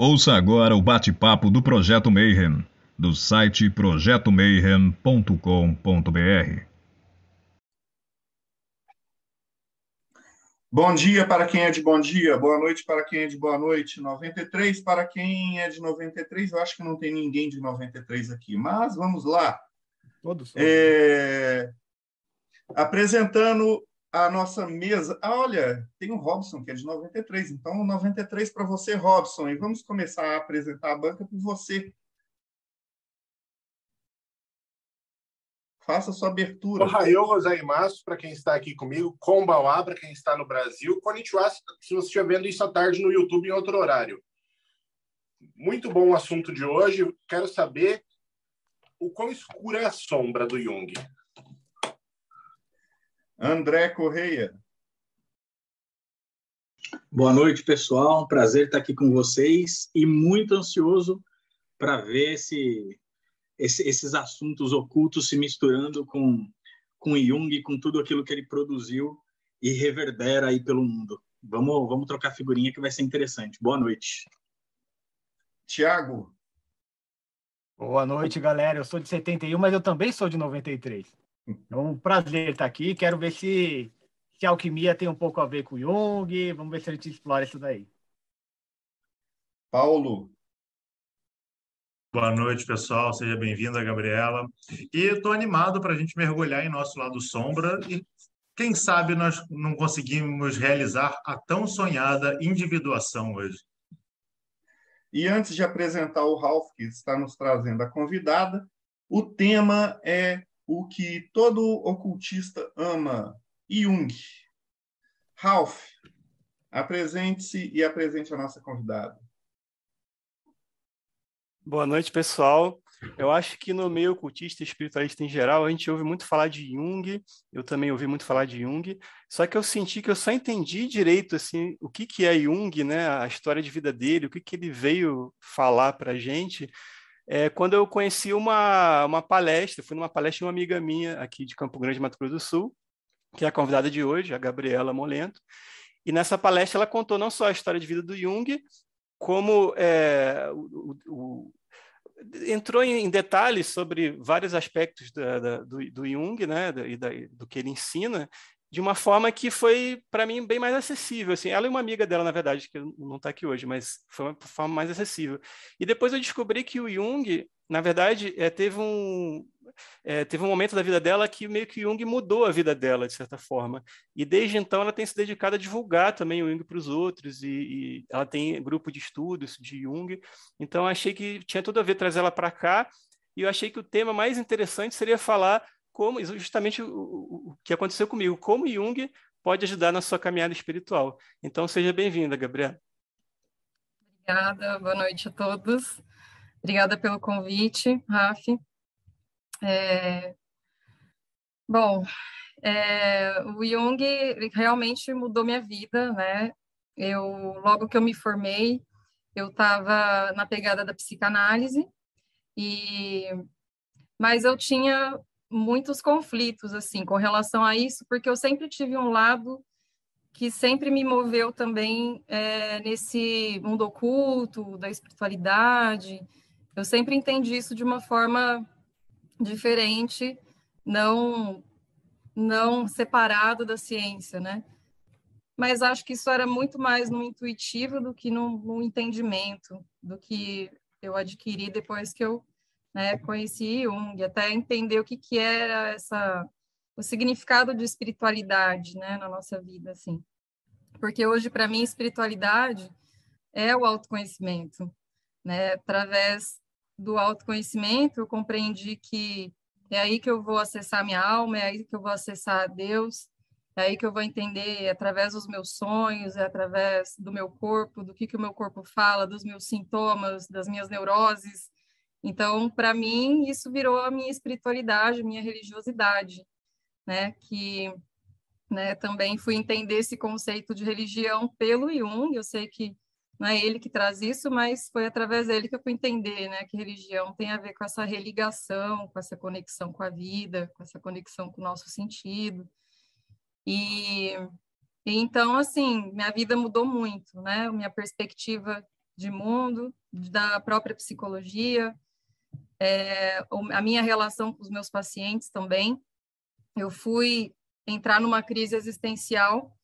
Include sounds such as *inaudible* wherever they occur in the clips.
Ouça agora o bate-papo do Projeto Mayhem, do site projetomayhem.com.br. Bom dia para quem é de bom dia, boa noite para quem é de boa noite, 93 para quem é de 93. Eu acho que não tem ninguém de 93 aqui, mas vamos lá. Todos. É... Apresentando a nossa mesa. Ah, olha, tem o Robson, que é de 93. Então, 93 para você, Robson. E vamos começar a apresentar a banca por você. Faça sua abertura. Ohayou gozaimasu para quem está aqui comigo, Konbawa para quem está no Brasil, Konnichiwa se você estiver vendo isso à tarde no YouTube em outro horário. Muito bom o assunto de hoje. Quero saber o quão escura é a sombra do Jung. André Correia. Boa noite, pessoal. Um prazer estar aqui com vocês e muito ansioso para ver esse, esse, esses assuntos ocultos se misturando com, com Jung, com tudo aquilo que ele produziu e reverbera aí pelo mundo. Vamos, vamos trocar figurinha que vai ser interessante. Boa noite. Tiago. Boa noite, galera. Eu sou de 71, mas eu também sou de 93. É um prazer estar aqui. Quero ver se, se a alquimia tem um pouco a ver com Jung. Vamos ver se a gente explora isso daí. Paulo. Boa noite, pessoal. Seja bem-vinda, Gabriela. E estou animado para a gente mergulhar em nosso lado sombra e, quem sabe, nós não conseguimos realizar a tão sonhada individuação hoje. E antes de apresentar o Ralph, que está nos trazendo a convidada, o tema é o que todo ocultista ama, Jung. Ralph, apresente-se e apresente a nossa convidada. Boa noite, pessoal. Eu acho que no meio ocultista e espiritualista em geral, a gente ouve muito falar de Jung, eu também ouvi muito falar de Jung, só que eu senti que eu só entendi direito assim, o que, que é Jung, né, a história de vida dele, o que, que ele veio falar para a gente, é, quando eu conheci uma, uma palestra, fui numa palestra de uma amiga minha aqui de Campo Grande, Mato Grosso do Sul, que é a convidada de hoje, a Gabriela Molento, e nessa palestra ela contou não só a história de vida do Jung, como é, o, o, entrou em detalhes sobre vários aspectos da, da, do, do, Jung, né, e da, do que ele ensina, de uma forma que foi, para mim, bem mais acessível. Assim, ela é uma amiga dela, na verdade, que não está aqui hoje, mas foi uma forma mais acessível. E depois eu descobri que o Jung, na verdade, é, teve, um, é, teve um momento da vida dela que meio que Jung mudou a vida dela, de certa forma. E desde então ela tem se dedicado a divulgar também o Jung para os outros, e, e, ela tem grupo de estudos de Jung. Então achei que tinha tudo a ver trazer ela para cá, e eu achei que o tema mais interessante seria falar como justamente o, o, que aconteceu comigo, como Jung pode ajudar na sua caminhada espiritual. Então, seja bem-vinda, Gabriela. Obrigada, boa noite a todos. Obrigada pelo convite, Raf. É... Bom, é... o Jung realmente mudou minha vida, né? Eu, logo que eu me formei, eu estava na pegada da psicanálise, e mas eu tinha muitos conflitos assim com relação a isso, porque eu sempre tive um lado que sempre me moveu também é, nesse mundo oculto, da espiritualidade. Eu sempre entendi isso de uma forma diferente, não não separado da ciência, né? Mas acho que isso era muito mais no intuitivo do que no, no entendimento, do que eu adquiri depois que eu né? Conheci Jung, até entender o que que era essa o significado de espiritualidade, né, na nossa vida, assim. Porque hoje para mim espiritualidade é o autoconhecimento, né? Através do autoconhecimento eu compreendi que é aí que eu vou acessar minha alma, é aí que eu vou acessar Deus, é aí que eu vou entender é através dos meus sonhos, é através do meu corpo, do que, que o meu corpo fala, dos meus sintomas, das minhas neuroses, então, para mim, isso virou a minha espiritualidade, minha religiosidade, né? Que né, também fui entender esse conceito de religião pelo Jung. Eu sei que não é ele que traz isso, mas foi através dele que eu fui entender, né, que religião tem a ver com essa religação, com essa conexão com a vida, com essa conexão com o nosso sentido. E, e então, assim, minha vida mudou muito, né? Minha perspectiva de mundo, da própria psicologia, é, a minha relação com os meus pacientes também. Eu fui entrar numa crise existencial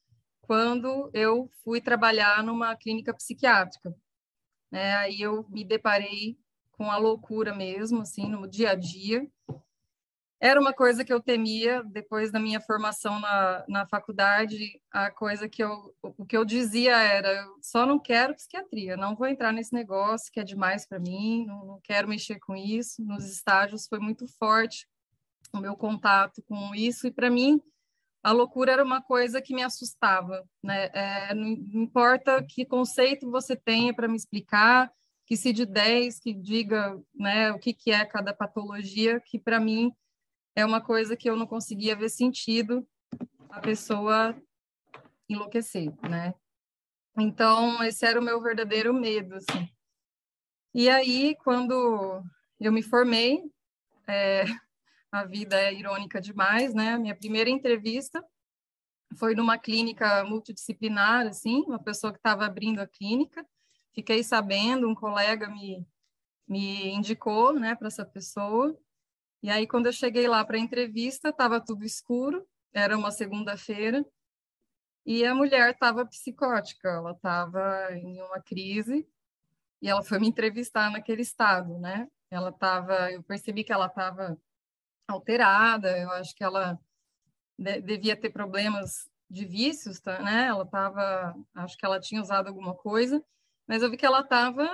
quando eu fui trabalhar numa clínica psiquiátrica. Né? Aí eu me deparei com a loucura mesmo, assim, no dia a dia. Era uma coisa que eu temia depois da minha formação na, na faculdade. A coisa que eu, o que eu dizia era: eu só não quero psiquiatria, não vou entrar nesse negócio que é demais para mim, não, não quero mexer com isso. Nos estágios foi muito forte o meu contato com isso, e para mim a loucura era uma coisa que me assustava, né? É, não importa que conceito você tenha para me explicar, que se de 10 que diga, né, o que que é cada patologia, que para mim é uma coisa que eu não conseguia ver sentido a pessoa enlouquecer, né? Então, esse era o meu verdadeiro medo, assim. E aí, quando eu me formei, é, *laughs* a vida é irônica demais, né? Minha primeira entrevista foi numa clínica multidisciplinar, assim, uma pessoa que estava abrindo a clínica. Fiquei sabendo, um colega me, me indicou, né, para essa pessoa. E aí, quando eu cheguei lá para a entrevista, estava tudo escuro, era uma segunda-feira, e a mulher estava psicótica, ela estava em uma crise, e ela foi me entrevistar naquele estado, né? Ela estava, eu percebi que ela estava alterada, eu acho que ela de, devia ter problemas de vícios, tá, né? Ela estava, acho que ela tinha usado alguma coisa, mas eu vi que ela estava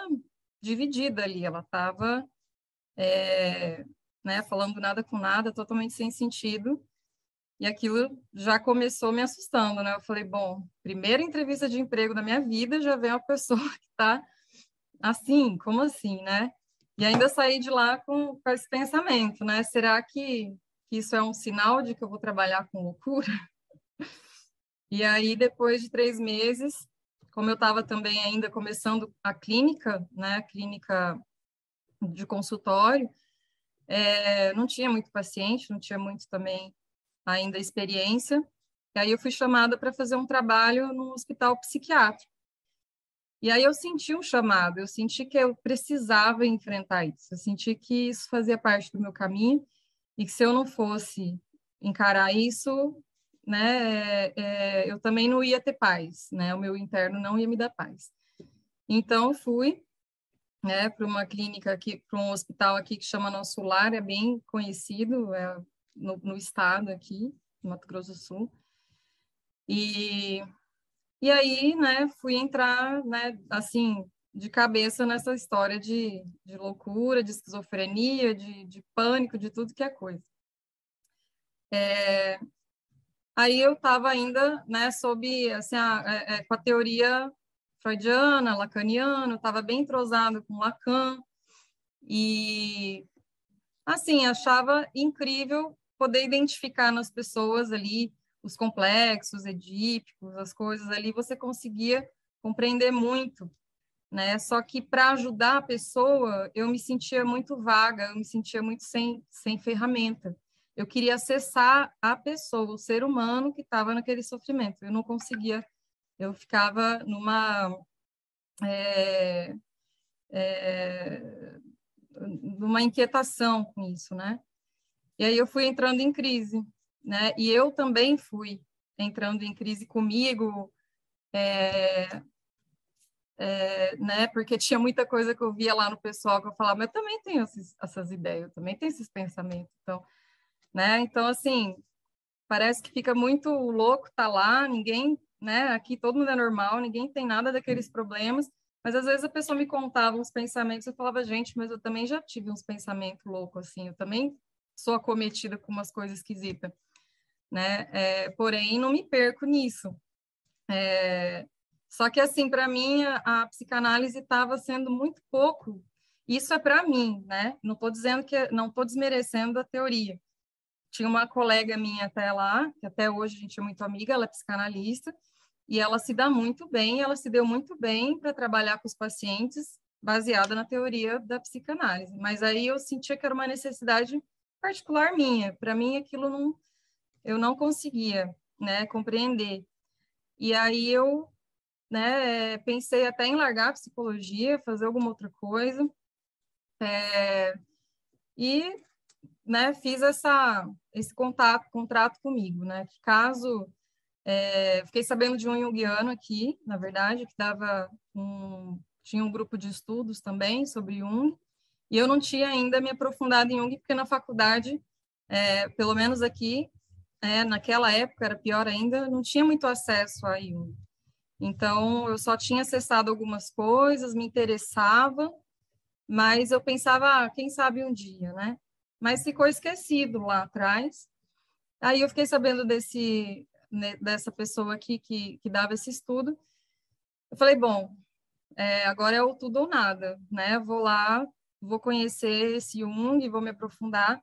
dividida ali, ela estava, é, né, falando nada com nada, totalmente sem sentido, e aquilo já começou me assustando, né? Eu falei, bom, primeira entrevista de emprego da minha vida, já vem uma *laughs* pessoa que está assim, como assim, né? E ainda saí de lá com, com esse pensamento, né? Será que, que isso é um sinal de que eu vou trabalhar com loucura? *laughs* E aí, depois de três meses, como eu estava também ainda começando a clínica, né, a clínica de consultório, é, não tinha muito paciente, não tinha muito também ainda experiência. E aí eu fui chamada para fazer um trabalho no hospital psiquiátrico. E aí eu senti um chamado, eu senti que eu precisava enfrentar isso, eu senti que isso fazia parte do meu caminho e que se eu não fosse encarar isso, né, é, é, eu também não ia ter paz, né, o meu interno não ia me dar paz. Então fui, né, para uma clínica aqui, para um hospital aqui que chama Nosso Lar, é bem conhecido, é no, no estado aqui, no Mato Grosso do Sul. E e aí, né, fui entrar, né, assim, de cabeça nessa história de, de loucura, de esquizofrenia, de, de pânico, de tudo que é coisa. É, aí eu estava ainda, né, sob, assim, a, é, é, com a teoria freudiana, lacaniana, estava bem entrosado com Lacan, e, assim, achava incrível poder identificar nas pessoas ali os complexos edípicos, as coisas ali, você conseguia compreender muito, né? Só que para ajudar a pessoa, eu me sentia muito vaga, eu me sentia muito sem, sem ferramenta. Eu queria acessar a pessoa, o ser humano que estava naquele sofrimento. Eu não conseguia, eu ficava numa. É, é, numa inquietação com isso, né? E aí eu fui entrando em crise, né? E eu também fui entrando em crise comigo, é, é, né? Porque tinha muita coisa que eu via lá no pessoal que eu falava, mas eu também tenho esses, essas ideias, eu também tenho esses pensamentos, então, né? Então assim, parece que fica muito louco tá lá, ninguém, né? Aqui todo mundo é normal, ninguém tem nada daqueles problemas. Mas às vezes a pessoa me contava uns pensamentos, eu falava, gente, mas eu também já tive uns pensamentos loucos assim, eu também sou acometida com umas coisas esquisitas né? É, porém, não me perco nisso. É, só que, assim, para mim, a, a psicanálise estava sendo muito pouco. Isso é para mim, né? Não estou dizendo que, não estou desmerecendo a teoria. Tinha uma colega minha até lá, que até hoje a gente é muito amiga, ela é psicanalista, e ela se dá muito bem, ela se deu muito bem para trabalhar com os pacientes baseada na teoria da psicanálise. Mas aí eu sentia que era uma necessidade particular minha. Para mim, aquilo não, eu não conseguia, né, compreender. E aí eu né, pensei até em largar a psicologia, fazer alguma outra coisa. É, e né, fiz essa, esse contato, contrato comigo, né, que caso é, fiquei sabendo de um junguiano aqui, na verdade, que dava um, tinha um grupo de estudos também sobre Jung, e eu não tinha ainda me aprofundado em Jung, porque na faculdade, é, pelo menos aqui, é, naquela época era pior ainda, não tinha muito acesso a Jung. Então, eu só tinha acessado algumas coisas, me interessava, mas eu pensava, ah, quem sabe um dia, né? Mas ficou esquecido lá atrás. Aí eu fiquei sabendo desse, né, dessa pessoa aqui que, que dava esse estudo. Eu falei, bom, é, agora é o tudo ou nada, né? Vou lá, vou conhecer esse Jung, vou me aprofundar.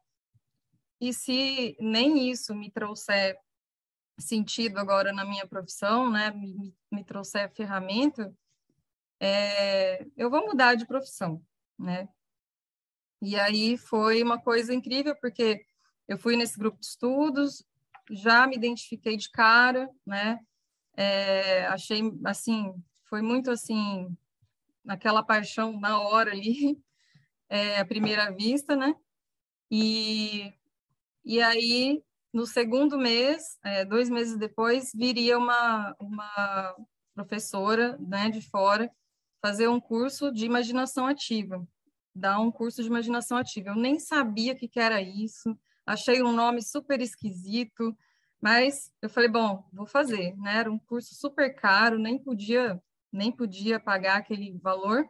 E se nem isso me trouxer sentido agora na minha profissão, né, me, me trouxer ferramenta, é, eu vou mudar de profissão, né? E aí foi uma coisa incrível, porque eu fui nesse grupo de estudos, já me identifiquei de cara, né? É, achei, assim, foi muito, assim, naquela paixão na hora ali, *laughs* é, à primeira vista, né? E, e aí no segundo mês, é, dois meses depois, viria uma, uma professora né, de fora fazer um curso de imaginação ativa, dar um curso de imaginação ativa. Eu nem sabia o que, que era isso, achei um nome super esquisito, mas eu falei, bom, vou fazer, né? Era um curso super caro, nem podia, nem podia pagar aquele valor,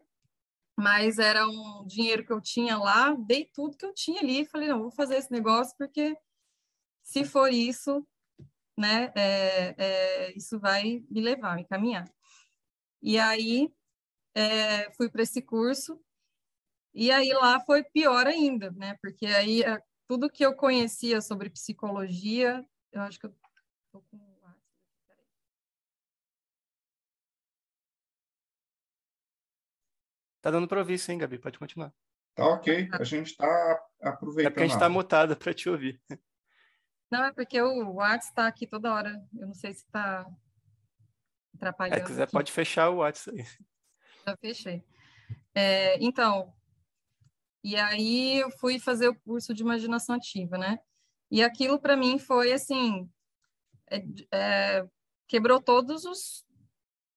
mas era um dinheiro que eu tinha lá, dei tudo que eu tinha ali, falei, não, vou fazer esse negócio porque se for isso, né, é, é, isso vai me levar, me caminhar. E aí é, fui para esse curso e aí lá foi pior ainda, né? Porque aí tudo que eu conhecia sobre psicologia, eu acho que eu tô com Tá dando para ouvir sim, Gabi, pode continuar. Tá ok, a gente está aproveitando. É porque a gente está mutada para te ouvir. Não, é porque o WhatsApp está aqui toda hora. Eu não sei se está atrapalhando. É, se quiser, aqui. pode fechar o WhatsApp aí. Já fechei. É, então, e aí eu fui fazer o curso de imaginação ativa, né? E aquilo para mim foi assim, é, é, quebrou todos os,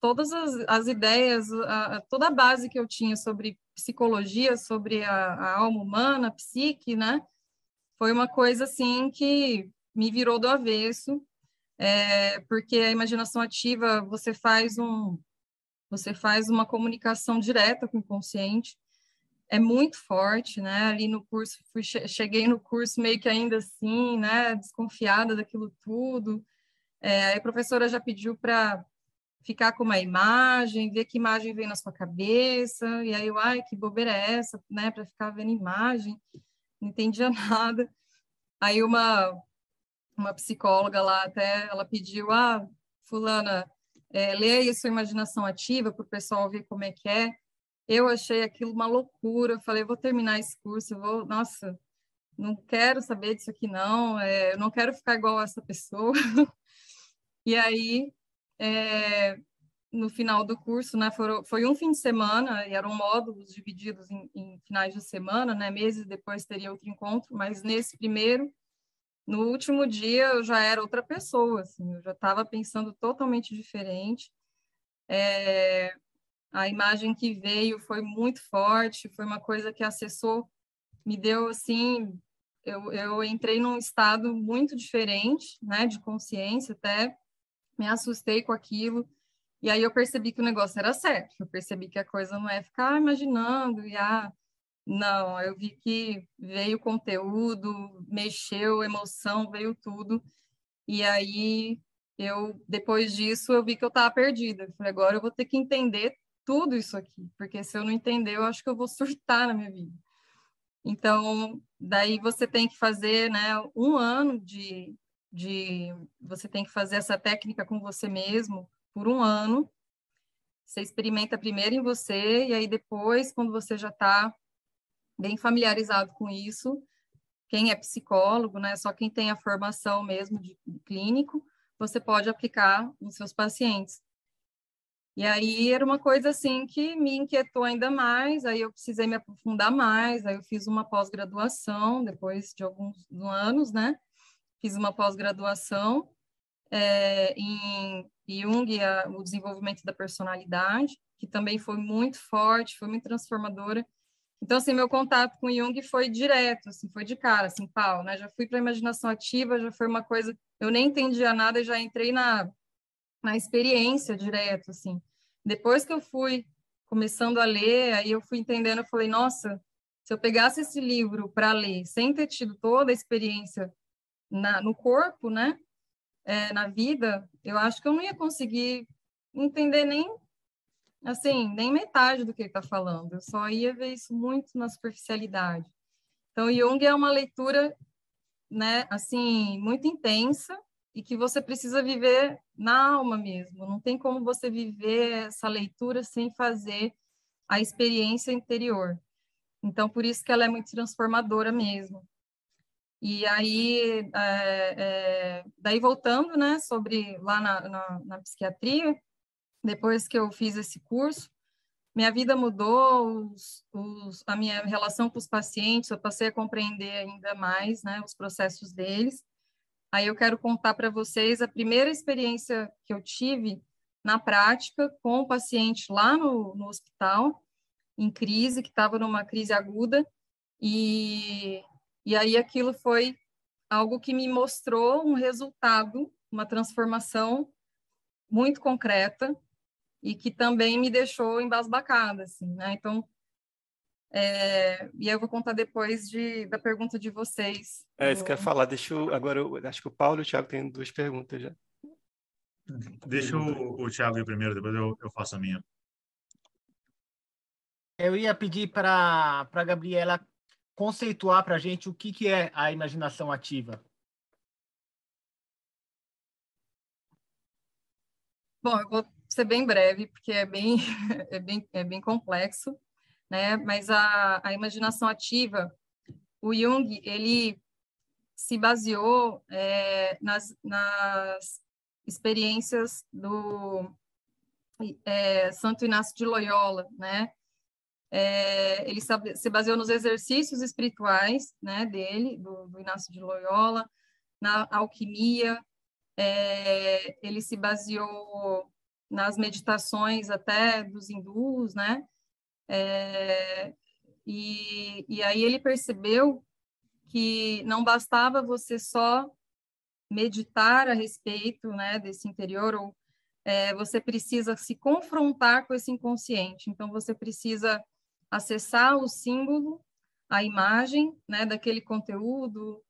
todas as, as ideias, a, toda a base que eu tinha sobre psicologia, sobre a, a alma humana, a psique, né? Foi uma coisa assim que me virou do avesso, é, porque a imaginação ativa você faz um você faz uma comunicação direta com o inconsciente, é muito forte, né? Ali no curso, fui, cheguei no curso meio que ainda assim, né? Desconfiada daquilo tudo. É, a professora já pediu para ficar com uma imagem, ver que imagem vem na sua cabeça, e aí eu, ai, que bobeira é essa, né? Para ficar vendo imagem, não entendia *laughs* nada. Aí uma uma psicóloga lá até, ela pediu, ah, fulana, é, leia sua imaginação ativa para o pessoal ver como é que é. Eu achei aquilo uma loucura, falei, vou terminar esse curso, vou, nossa, não quero saber disso aqui não, é, eu não quero ficar igual a essa pessoa. *laughs* e aí, é, no final do curso, né, foi, foi, um fim de semana, e eram módulos divididos em, em finais de semana, né, meses depois teria outro encontro, mas nesse primeiro, no último dia eu já era outra pessoa, assim, eu já estava pensando totalmente diferente. É, a imagem que veio foi muito forte, foi uma coisa que acessou, me deu assim, eu, eu entrei num estado muito diferente, né, de consciência até, me assustei com aquilo, e aí eu percebi que o negócio era certo, eu percebi que a coisa não é ficar imaginando e ah, não, eu vi que veio conteúdo, mexeu, emoção, veio tudo. E aí eu depois disso eu vi que eu estava perdida. Eu falei, agora eu vou ter que entender tudo isso aqui, porque se eu não entender, eu acho que eu vou *laughs* surtar na minha vida. Então, daí você tem que fazer, né, um ano de, de você tem que fazer essa técnica com você mesmo por um ano. Você experimenta primeiro em você e aí depois, quando você já está bem familiarizado com isso. Quem é psicólogo, né, só quem tem a formação mesmo de, de clínico, você pode aplicar nos seus pacientes. E aí era uma coisa assim que me inquietou ainda mais, aí eu precisei me aprofundar mais, aí eu fiz uma pós-graduação depois de alguns anos, né? Fiz uma pós-graduação é, em Jung, a, o desenvolvimento da personalidade, que também foi muito forte, foi muito transformadora. Então, assim, meu contato com Jung foi direto, assim, foi de cara, assim, pau, né? Já fui para a imaginação ativa, já foi uma coisa, eu nem entendia nada e já entrei na, na experiência direto, assim. Depois que eu fui começando a ler, aí eu fui entendendo, eu falei, nossa, se eu pegasse esse livro para ler sem ter tido toda a experiência na, no corpo, né, é, na vida, eu acho que eu não ia conseguir entender nem assim, nem metade do que ele está falando. Eu só ia ver isso muito na superficialidade. Então, Jung é uma leitura, né, assim, muito intensa e que você precisa viver na alma mesmo. Não tem como você viver essa leitura sem fazer a experiência interior. Então, por isso que ela é muito transformadora mesmo. E aí, é, é, daí voltando, né, sobre lá na, na, na, psiquiatria, depois que eu fiz esse curso, minha vida mudou, os, os, a minha relação com os pacientes, eu passei a compreender ainda mais, né, os processos deles. Aí eu quero contar para vocês a primeira experiência que eu tive na prática com o paciente lá no, no hospital, em crise, que estava numa crise aguda, e e aí aquilo foi algo que me mostrou um resultado, uma transformação muito concreta e que também me deixou embasbacada, assim, né? Então, é, e eu vou contar depois de, da pergunta de vocês. É, isso que eu ia falar. Deixa eu, agora, eu, acho que o Paulo e o Thiago têm duas perguntas já. Deixa o, o Thiago ir primeiro, depois eu, eu faço a minha. Eu ia pedir para a Gabriela conceituar para a gente o que, que é a imaginação ativa. Bom, eu vou ser bem breve, porque é bem, *laughs* é bem, é bem complexo, né? Mas a, a imaginação ativa, o Jung, ele se baseou é, nas, nas experiências do é, Santo Inácio de Loyola, né? É, ele se baseou nos exercícios espirituais né, dele, do, do Inácio de Loyola, na alquimia, é, ele se baseou nas meditações até dos hindus, né? É, e, e aí ele percebeu que não bastava você só meditar a respeito né, desse interior, ou é, você precisa se confrontar com esse inconsciente. Então, você precisa acessar o símbolo, a imagem né, daquele conteúdo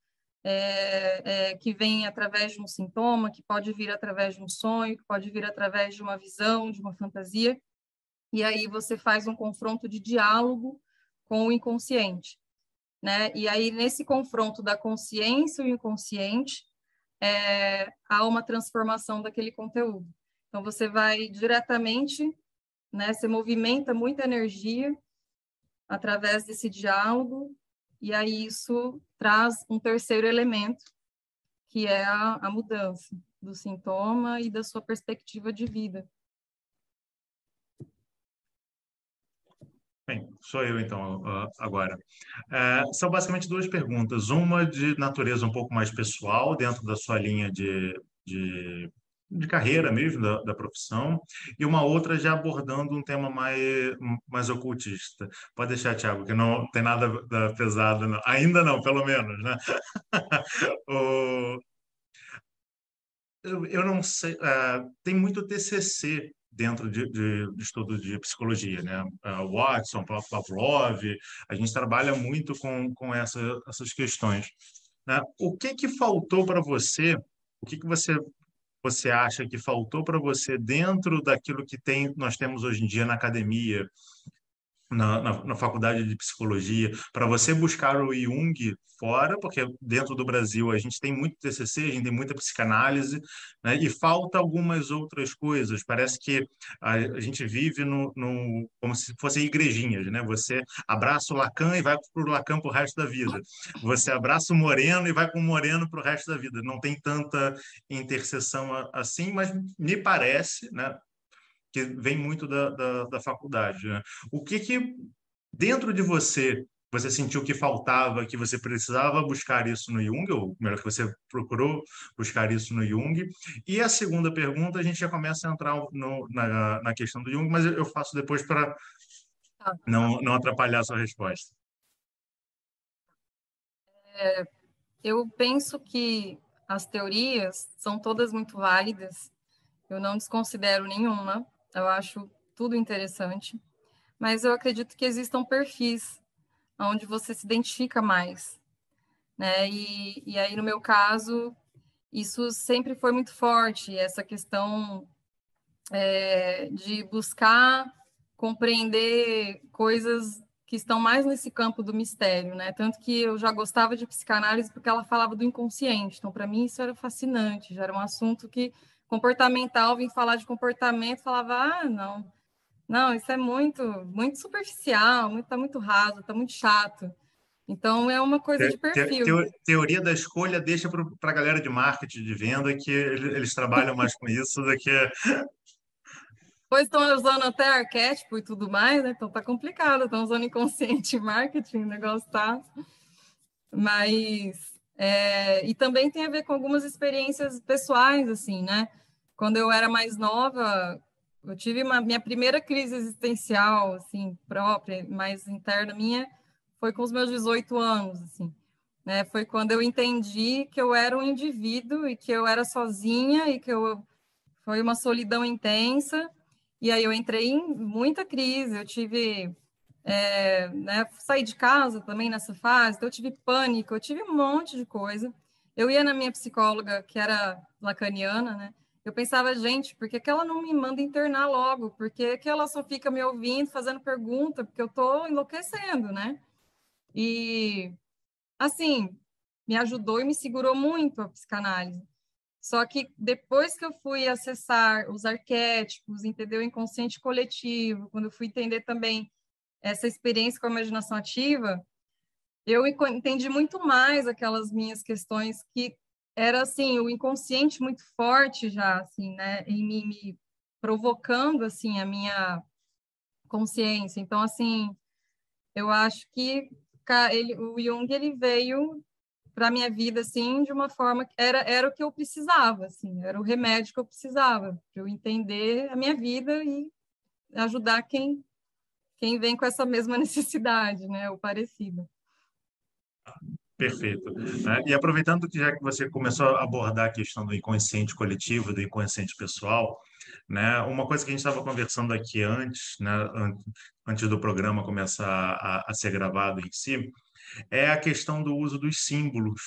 é, é, que vem através de um sintoma, que pode vir através de um sonho, que pode vir através de uma visão, de uma fantasia. E aí você faz um confronto de diálogo com o inconsciente. Né? E aí, nesse confronto da consciência e o inconsciente, é, há uma transformação daquele conteúdo. Então, você vai diretamente, né, você movimenta muita energia através desse diálogo, e aí isso traz um terceiro elemento, que é a, a mudança do sintoma e da sua perspectiva de vida. Bem, sou eu então agora. É, são basicamente duas perguntas. Uma de natureza um pouco mais pessoal, dentro da sua linha de, de de carreira mesmo, da, da, profissão, e uma outra já abordando um tema mais, mais ocultista. Pode deixar, Tiago, que não tem nada pesado, não. ainda não, pelo menos, né? *laughs* o... eu, eu não sei, uh, tem muito TCC dentro de, de, de, estudo de psicologia, né? Uh, Watson, Pavlov, a gente trabalha muito com, com essa, essas questões. Né? O que que faltou para você o que, que você você acha que faltou para você dentro daquilo que tem, nós temos hoje em dia na academia, na, na, na, faculdade de psicologia, para você buscar o Jung fora, porque dentro do Brasil a gente tem muito TCC, a gente tem muita psicanálise, né, e falta algumas outras coisas. Parece que a, a gente vive no, no, como se fossem igrejinhas, né? Você abraça o Lacan e vai para o Lacan para o resto da vida. Você abraça o Moreno e vai com o Moreno para o resto da vida. Não tem tanta interseção assim, mas me parece, né? Que vem muito da, da, da faculdade. Né? O que que dentro de você você sentiu que faltava, que você precisava buscar isso no Jung, ou melhor, que você procurou buscar isso no Jung. E a segunda pergunta, a gente já começa a entrar no, na, na questão do Jung, mas eu faço depois para não, não atrapalhar a sua resposta. É, eu penso que as teorias são todas muito válidas, eu não desconsidero nenhuma, eu acho tudo interessante, mas eu acredito que existam perfis onde você se identifica mais. Né? E, e aí, no meu caso, isso sempre foi muito forte, essa questão é, de buscar compreender coisas que estão mais nesse campo do mistério, né? Tanto que eu já gostava de psicanálise porque ela falava do inconsciente. Então, para mim, isso era fascinante. Já era um assunto que comportamental, vim falar de comportamento, falava, ah, não, não, isso é muito, muito superficial, muito, tá muito raso, tá muito chato. Então é uma coisa de perfil. teoria da escolha deixa para a galera de marketing de venda que eles trabalham mais com isso do que. *laughs* Pois estão usando até arquétipo e tudo mais, né? Então tá complicado, estão usando inconsciente *laughs* marketing, o negócio tá. Mas é... e também tem a ver com algumas experiências pessoais, assim, né? Quando eu era mais nova, eu tive uma minha primeira crise existencial, assim, própria, mais interna minha, foi com os meus 18 anos, assim. Né? Foi quando eu entendi que eu era um indivíduo e que eu era sozinha e que eu foi uma solidão intensa. E aí eu entrei em muita crise. Eu tive é, né, saí de casa também nessa fase, então eu tive pânico, eu tive um monte de coisa. Eu ia na minha psicóloga, que era lacaniana, né? Eu pensava, gente, por que, que ela não me manda internar logo? Por que, que ela só fica me ouvindo, fazendo pergunta? Porque eu estou enlouquecendo, né? E, assim, me ajudou e me segurou muito a psicanálise. Só que depois que eu fui acessar os arquétipos, entender o inconsciente coletivo, quando eu fui entender também essa experiência com a imaginação ativa, eu entendi muito mais aquelas minhas questões que era assim o inconsciente muito forte já assim né em me, me provocando assim a minha consciência. Então assim eu acho que ele, o Jung ele veio para minha vida assim de uma forma que era era o que eu precisava assim era o remédio que eu precisava para eu entender a minha vida e ajudar quem quem vem com essa mesma *laughs* necessidade né ou parecida Perfeito. Né? E aproveitando que já que você começou a abordar a questão do inconsciente coletivo, do inconsciente pessoal, né? Uma coisa que a gente estava conversando aqui antes, né? Antes do programa começar a, a ser gravado em si, é a questão do uso dos símbolos.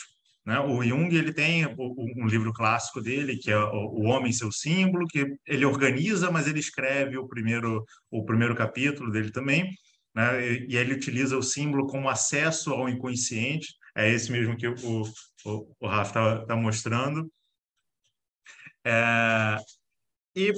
Né? O Jung ele tem um livro clássico dele que é o Homem seu símbolo, que ele organiza, mas ele escreve o primeiro o primeiro capítulo dele também, né? E ele utiliza o símbolo como acesso ao inconsciente é esse mesmo que o, o, o Rafa está tá mostrando. É, e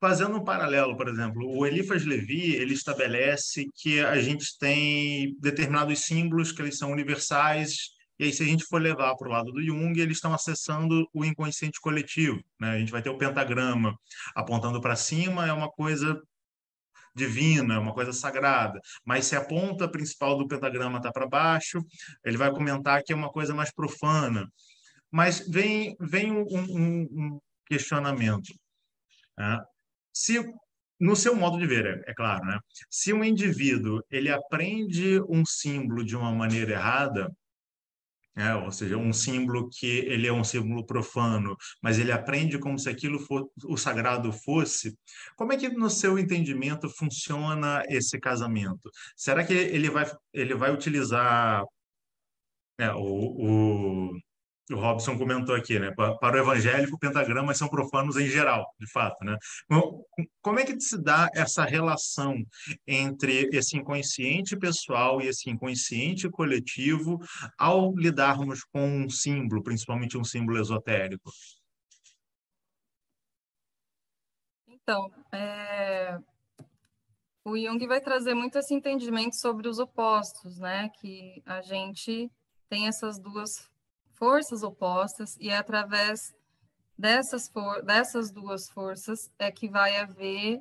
fazendo um paralelo, por exemplo, o Eliphas Levi ele estabelece que a gente tem determinados símbolos que eles são universais e aí, se a gente for levar para o lado do Jung, eles estão acessando o inconsciente coletivo. Né? A gente vai ter o pentagrama apontando para cima, é uma coisa divina, uma coisa sagrada. Mas se a ponta principal do pentagrama está para baixo, ele vai comentar que é uma coisa mais profana. Mas vem, vem um, um, um questionamento. Né? Se no seu modo de ver, é, é, claro, né? Se um indivíduo ele aprende um símbolo de uma maneira errada, é, ou seja, um símbolo que ele é um símbolo profano, mas ele aprende como se aquilo for, o sagrado fosse. Como é que no seu entendimento funciona esse casamento? Será que ele vai ele vai utilizar é, o, o o Robson comentou aqui, né? Para o evangélico, pentagramas são profanos em geral, de fato, né? Como é que se dá essa relação entre esse inconsciente pessoal e esse inconsciente coletivo ao lidarmos com um símbolo, principalmente um símbolo esotérico? Então, é... o Jung vai trazer muito esse entendimento sobre os opostos, né? Que a gente tem essas duas forças opostas e é através dessas, for dessas duas forças é que vai haver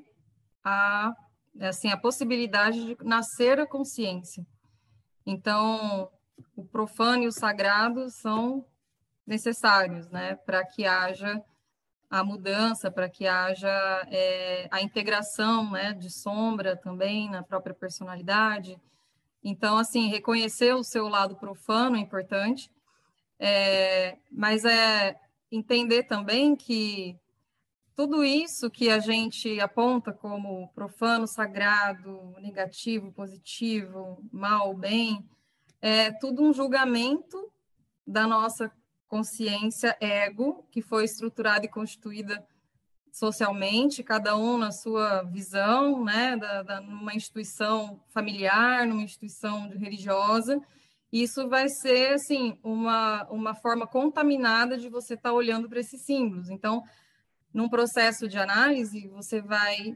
a, assim, a possibilidade de nascer a consciência. Então, o profano e o sagrado são necessários, né, para que haja a mudança, para que haja é, a integração, né, de sombra também na própria personalidade. Então, assim, reconhecer o seu lado profano é importante, é, mas é entender também que tudo isso que a gente aponta como profano, sagrado, negativo, positivo, mal, bem, é tudo um julgamento da nossa consciência ego, que foi estruturada e constituída socialmente, cada um na sua visão, né, da, da, numa instituição familiar, numa instituição religiosa, isso vai ser, assim, uma, uma forma contaminada de você estar tá olhando para esses símbolos. Então, num processo de análise, você vai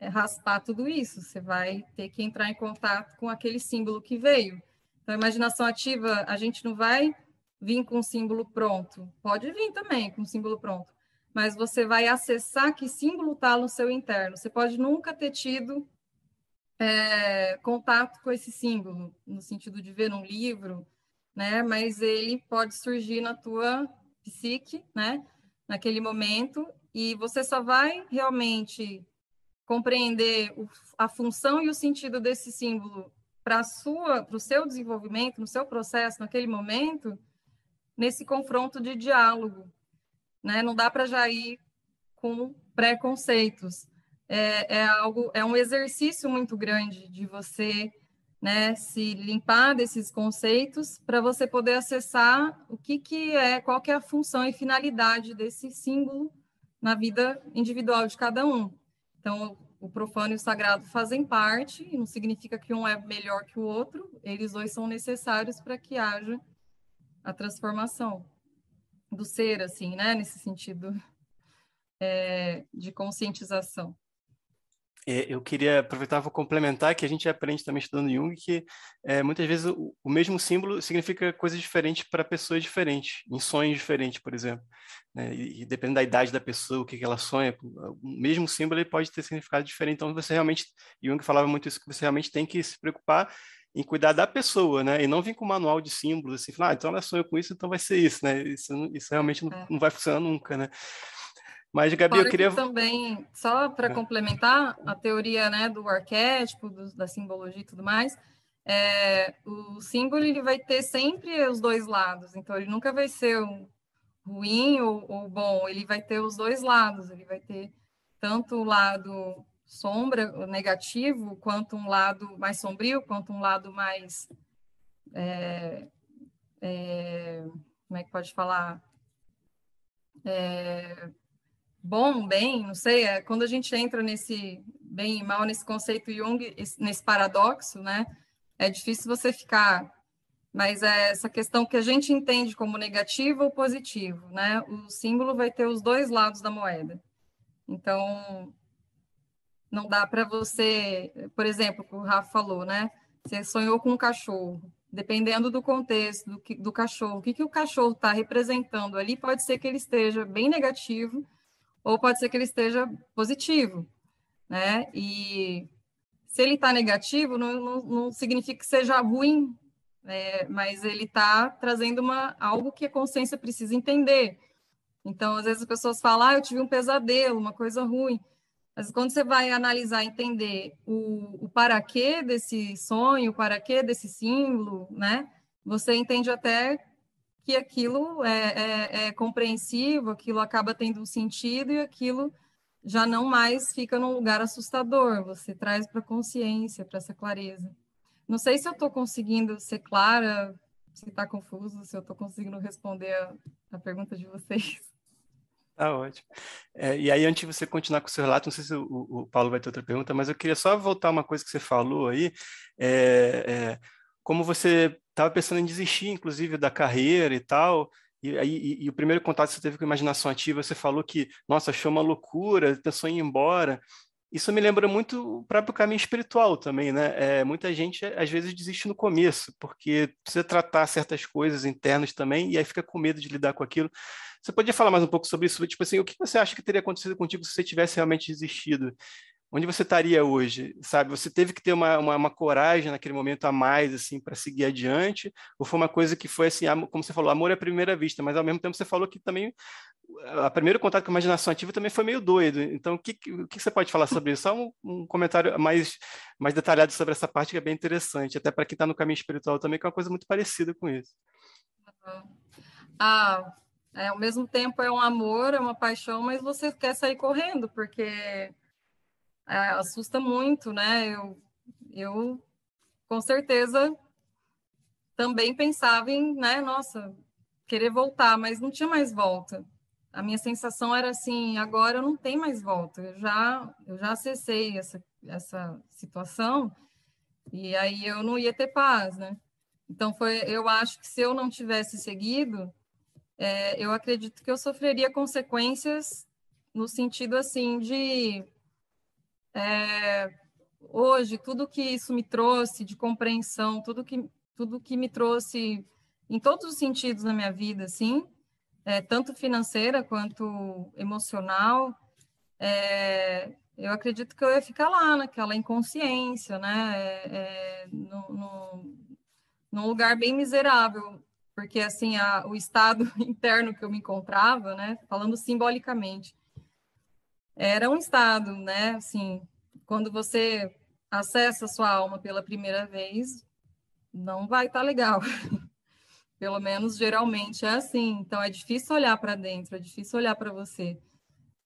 é, raspar tudo isso, você vai ter que entrar em contato com aquele símbolo que veio. Então, a imaginação ativa, a gente não vai vir com um símbolo pronto. Pode vir também com um símbolo pronto. Mas você vai acessar que símbolo está no seu interno. Você pode nunca ter tido é, contato com esse símbolo, no sentido de ver um livro, né? Mas ele pode surgir na tua psique, né? Naquele momento, e você só vai realmente compreender o, a função e o sentido desse símbolo para sua, para o seu desenvolvimento, no seu processo, naquele momento, nesse confronto de diálogo, né? Não dá para já ir com preconceitos é, é algo, é um exercício muito grande de você né, se limpar desses conceitos para você poder acessar o que, que é, qual que é a função e finalidade desse símbolo na vida individual de cada um. Então, o profano e o sagrado fazem parte, não significa que um é melhor que o outro, eles dois são necessários para que haja a transformação do ser, assim, né, nesse sentido é, de conscientização. É, eu queria aproveitar para complementar que a gente aprende também estudando Jung que é, muitas vezes o, o, mesmo símbolo significa coisas diferentes para pessoas diferentes, em sonhos diferentes, por exemplo. Né? E, e dependendo da idade da pessoa, o que, que ela sonha, o mesmo símbolo ele pode ter significado diferente. Então você realmente, Jung falava muito isso, que você realmente tem que se preocupar em cuidar da pessoa, né? E não vir com um manual de símbolos assim, falar, ah, então ela sonhou com isso, então vai ser isso, né? Isso, isso realmente não, é. não vai funcionar nunca, né? Mas, Gabi, Fora eu queria. Que também, só para é. complementar a teoria né, do arquétipo, do, da simbologia e tudo mais, é, o símbolo ele vai ter sempre os dois lados, então ele nunca vai ser um ruim ou, ou bom, ele vai ter os dois lados, ele vai ter tanto o lado sombra, negativo, quanto um lado mais sombrio, quanto um lado mais. É, é, como é que pode falar? É, bom, bem, não sei, é, quando a gente entra nesse bem e mal, nesse conceito Jung, nesse paradoxo, né, é difícil você ficar, mas é essa questão que a gente entende como negativo ou positivo, né, o símbolo vai ter os dois lados da moeda. Então, não dá para você, por exemplo, o que o Rafa falou, né, você sonhou com um cachorro, dependendo do contexto do, do cachorro, o que, que o cachorro está representando ali, pode ser que ele esteja bem negativo, ou pode ser que ele esteja positivo, né? E se ele está negativo, não, não, não, significa que seja ruim, né? mas ele está trazendo uma, algo que a consciência precisa entender. Então, às vezes as pessoas falam, ah, eu tive um pesadelo, uma coisa ruim. Mas quando você vai analisar, entender o, o para quê desse sonho, o para quê desse símbolo, né? Você entende até que aquilo é, é, é compreensivo, aquilo acaba tendo um sentido e aquilo já não mais fica num lugar assustador, você traz para a consciência, para essa clareza. Não sei se eu estou conseguindo ser clara, se está confuso, se eu estou conseguindo responder a, a, pergunta de vocês. Tá ótimo. É, e aí, antes de você continuar com o seu relato, não sei se o, o, Paulo vai ter outra pergunta, mas eu queria só voltar uma coisa que você falou aí. É, é como você estava pensando em desistir, inclusive, da carreira e tal, e, e, e, o primeiro contato que você teve com a imaginação ativa, você falou que, nossa, achou uma loucura, pensou em ir embora. isso me lembra muito o próprio caminho espiritual também, né? É, muita gente, às vezes, desiste no começo, porque precisa tratar certas coisas internas também, e aí fica com medo de lidar com aquilo. Você podia falar mais um pouco sobre isso? Tipo assim, o que você acha que teria acontecido contigo se você tivesse realmente desistido? Onde você estaria hoje, sabe? Você teve que ter uma, uma, uma coragem naquele momento a mais, assim, para seguir adiante? Ou foi uma coisa que foi assim, como você falou, amor à primeira vista, mas ao mesmo tempo você falou que também a primeiro contato com a imaginação ativa também foi meio doido. Então, o que, o que você pode falar sobre isso? Só um, um comentário mais, mais detalhado sobre essa parte que é bem interessante, até para quem está no caminho espiritual também, que é uma coisa muito parecida com isso. Ah, é, ao mesmo tempo é um amor, é uma paixão, mas você quer sair correndo, porque é, assusta muito, né? Eu, eu, com certeza, também pensava em, né, nossa, querer voltar, mas não tinha mais volta a minha sensação era assim, agora não tem mais volta, eu já, eu já acessei essa, essa situação e aí eu não ia ter paz, né? Então foi, eu acho que se eu não tivesse seguido, é, eu acredito que eu sofreria consequências no sentido assim de é, hoje tudo que isso me trouxe de compreensão, tudo que tudo que me trouxe em todos os sentidos na minha vida, assim, é, tanto financeira quanto emocional, é, eu acredito que eu ia ficar lá, naquela inconsciência, né? É, é no, no, num lugar bem miserável, porque assim a, o estado *laughs* interno que eu me encontrava, né? Falando simbolicamente, era um estado, né? Assim, quando você acessa a sua alma pela primeira vez, não vai estar tá legal. *laughs* Pelo menos geralmente é assim. Então é difícil olhar para dentro, é difícil olhar para você.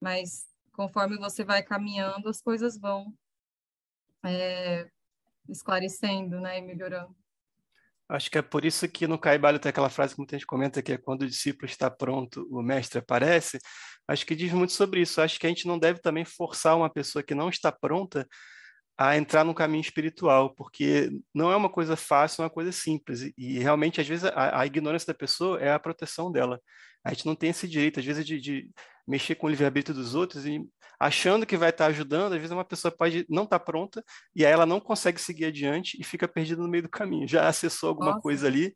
Mas conforme você vai caminhando, as coisas vão é, esclarecendo, né, e melhorando. Acho que é por isso que no Caibalho tem aquela frase que muita gente comenta que é quando o discípulo está pronto, o mestre aparece. Acho que diz muito sobre isso. Acho que a gente não deve também forçar uma pessoa que não está pronta a entrar no caminho espiritual, porque não é uma coisa fácil, é uma coisa simples. E, e realmente, às vezes, a, a, ignorância da pessoa é a proteção dela. A gente não tem esse direito, às vezes, de, de mexer com o livre-arbítrio dos outros e achando que vai estar ajudando, às vezes uma pessoa pode não estar pronta e aí ela não consegue seguir adiante e fica perdida no meio do caminho. Já acessou alguma Nossa. coisa ali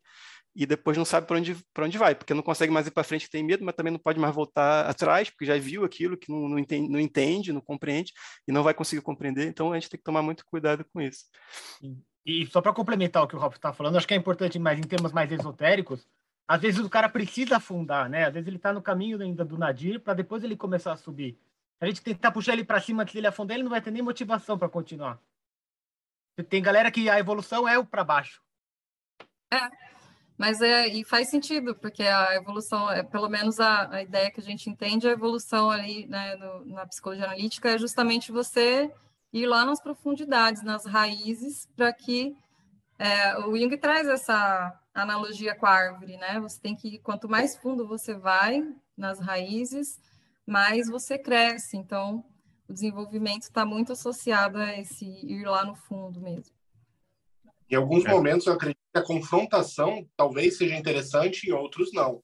e depois não sabe para onde, onde vai, porque não consegue mais ir para frente, tem medo, mas também não pode mais voltar atrás, porque já viu aquilo que não, não, entende, não entende, não compreende e não vai conseguir compreender. Então a gente tem que tomar muito cuidado com isso. E só para complementar o que o Ralf está falando, acho que é importante, mas em termos mais esotéricos, às vezes o cara precisa afundar, né? Às vezes ele está no caminho ainda do Nadir para depois ele começar a subir. A gente tentar puxar ele para cima antes dele afundar, ele não vai ter nem motivação para continuar. Tem galera que a evolução é o para baixo. É, mas é, e faz sentido, porque a evolução, é, pelo menos a, a ideia que a gente entende, a evolução ali né, no, na psicologia analítica é justamente você ir lá nas profundidades, nas raízes, para que é, o Jung traz essa analogia com a árvore, né? Você tem que, quanto mais fundo você vai nas raízes, mais você cresce. Então, o desenvolvimento está muito associado a esse ir lá no fundo mesmo. Em alguns momentos, eu acredito que a confrontação talvez seja interessante, em outros não.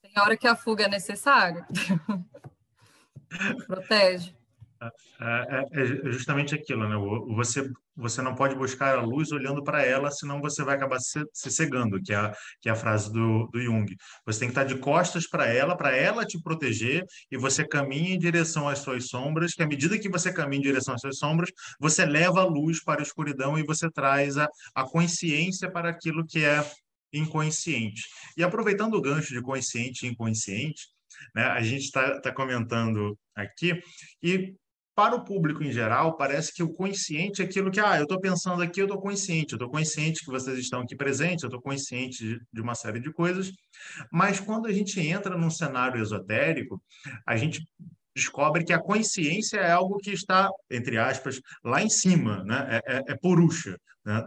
Tem hora que a fuga é necessária. *laughs* Protege. É, é, é, justamente aquilo, né? Você, você não pode buscar a luz olhando para ela, senão você vai acabar se, se, cegando, que é, a, que é a frase do, do Jung. Você tem que estar de costas para ela, para ela te proteger, e você caminha em direção às suas sombras, que à medida que você caminha em direção às suas sombras, você leva a luz para a escuridão e você traz a, a consciência para aquilo que é inconsciente. E aproveitando o gancho de consciente e inconsciente, né, a gente está tá comentando aqui, e para o público em geral, parece que o consciente é aquilo que, ah, eu estou pensando aqui, eu estou consciente, eu estou consciente que vocês estão aqui presentes, eu estou consciente de, uma série de coisas, mas quando a gente entra num cenário esotérico, a gente descobre que a consciência é algo que está, entre aspas, lá em cima, né? é, é, é purusha, né?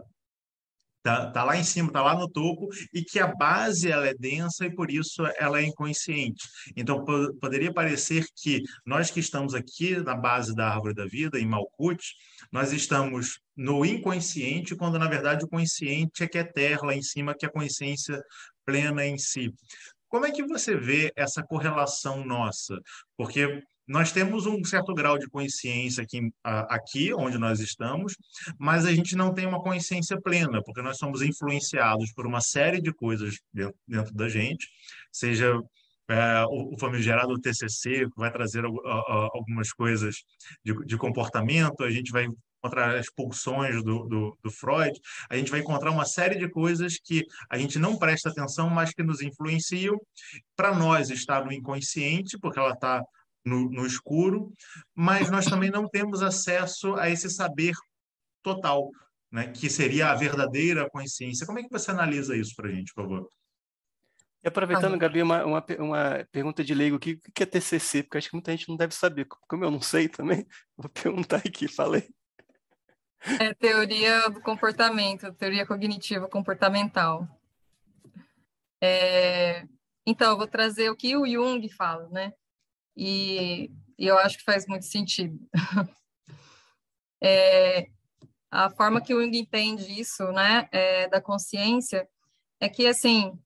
Tá, tá lá em cima, tá lá no topo, e que a base ela é densa e por isso ela é inconsciente. Então, poderia parecer que nós que estamos aqui na base da árvore da vida, em Malkuth, nós estamos no inconsciente, quando na verdade o consciente é que é terra lá em cima, que é a consciência plena em si. Como é que você vê essa correlação nossa? Porque nós temos um certo grau de consciência aqui, aqui onde nós estamos, mas a gente não tem uma consciência plena, porque nós somos influenciados por uma série de coisas dentro, dentro da gente, seja é, o, o famigerado TCC, que vai trazer algumas coisas de, de comportamento, a gente vai encontrar as pulsões do, do, do, Freud, a gente vai encontrar uma série de coisas que a gente não presta atenção, mas que nos influenciam. Para nós está no inconsciente, porque ela está no, no escuro, mas nós também não temos acesso a esse saber total, né, que seria a verdadeira consciência. Como é que você analisa isso para a gente, por favor? E aproveitando, Gabi, uma, uma, uma pergunta de leigo aqui, o que é TCC? Porque acho que muita gente não deve saber. Como eu não sei também, *laughs* vou perguntar aqui, falei. É teoria do comportamento, teoria cognitiva comportamental. É, então, eu vou trazer o que o Jung fala, né? E, e eu acho que faz muito sentido. *laughs* é, a forma que o Jung entende isso, né, é, da consciência, é que, assim,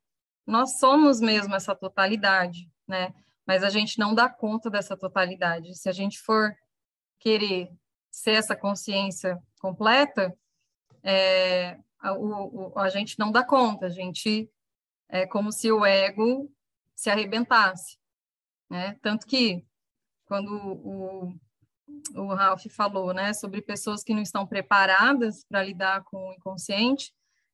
nós somos mesmo essa totalidade, né? Mas a gente não dá conta dessa totalidade. Se a gente for querer ser essa consciência completa, é, a, o, a gente não dá conta, a gente é como se o ego se arrebentasse, né? Tanto que quando o, o Ralph falou, né, sobre pessoas que não estão preparadas para lidar com o inconsciente,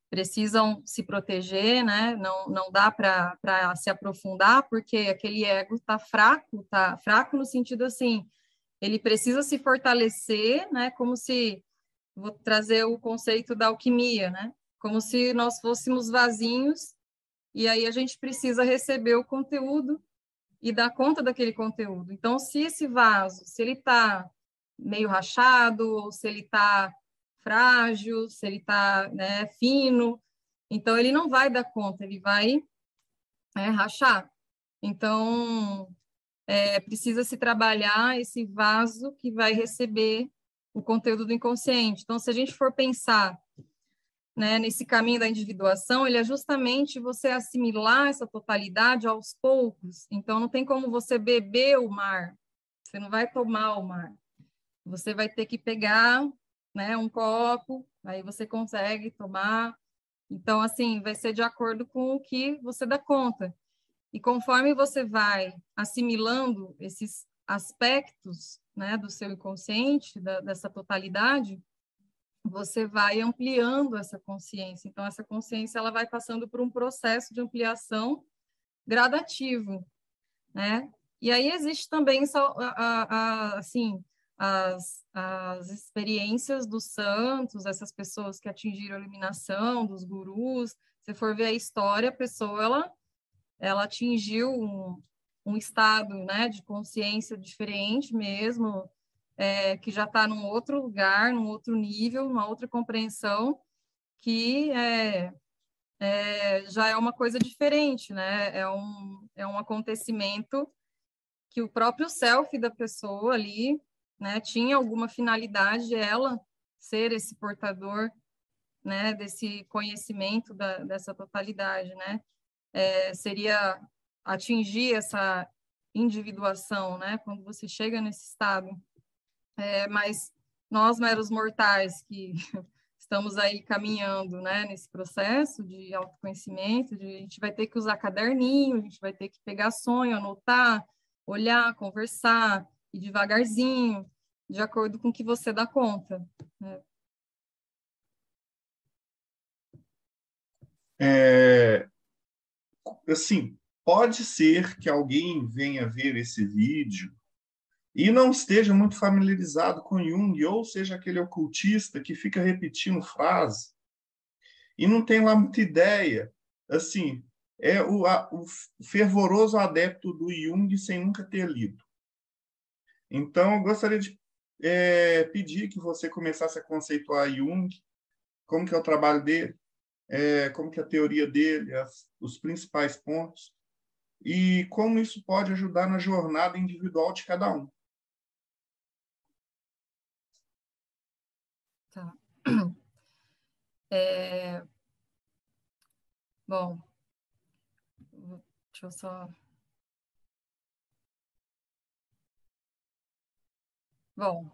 precisam se proteger, né? Não, não dá para se aprofundar, porque aquele ego está fraco, está fraco no sentido assim, ele precisa se fortalecer, né? Como se vou trazer o conceito da alquimia, né? Como se nós fôssemos vasinhos e aí a gente precisa receber o conteúdo e dar conta daquele conteúdo. Então, se esse vaso, se ele está meio rachado ou se ele está frágil, se ele está né, fino, então ele não vai dar conta, ele vai é, rachar. Então, é, precisa se trabalhar esse vaso que vai receber o conteúdo do inconsciente. Então, se a gente for pensar né, nesse caminho da individuação, ele é justamente você assimilar essa totalidade aos poucos. Então, não tem como você beber o mar, você não vai tomar o mar. Você vai ter que pegar né, um copo, aí você consegue tomar. Então, assim, vai ser de acordo com o que você dá conta. E conforme você vai assimilando esses aspectos né, do seu inconsciente, da, dessa totalidade, você vai ampliando essa consciência. Então, essa consciência ela vai passando por um processo de ampliação gradativo, né? E aí existe também assim as, as experiências dos santos, essas pessoas que atingiram a iluminação, dos gurus. Se for ver a história, a pessoa ela ela atingiu um, um estado né, de consciência diferente mesmo, é, que já está num outro lugar, num outro nível, numa outra compreensão, que é, é, já é uma coisa diferente, né? É um, é um acontecimento que o próprio self da pessoa ali né, tinha alguma finalidade, ela ser esse portador né, desse conhecimento da, dessa totalidade, né? é, seria atingir essa individuação, né? Quando você chega nesse estado. É, mas nós, meros mortais, que *laughs* estamos aí caminhando, né? Nesse processo de autoconhecimento, de, a gente vai ter que usar caderninho, a gente vai ter que pegar sonho, anotar, olhar, conversar, e devagarzinho, de acordo com o que você dá conta. Né? É, assim, pode ser que alguém venha ver esse vídeo e não esteja muito familiarizado com Jung, ou seja aquele ocultista que fica repetindo frase e não tem lá muita ideia. Assim, é o, a, o fervoroso adepto do Jung sem nunca ter lido. Então, eu gostaria de é, pedir que você começasse a conceituar Jung, como que é o trabalho dele, é, como que a teoria dele, as, os principais pontos, e como isso pode ajudar na jornada individual de cada um. *clears throat* É... Bom, deixa eu só Bom,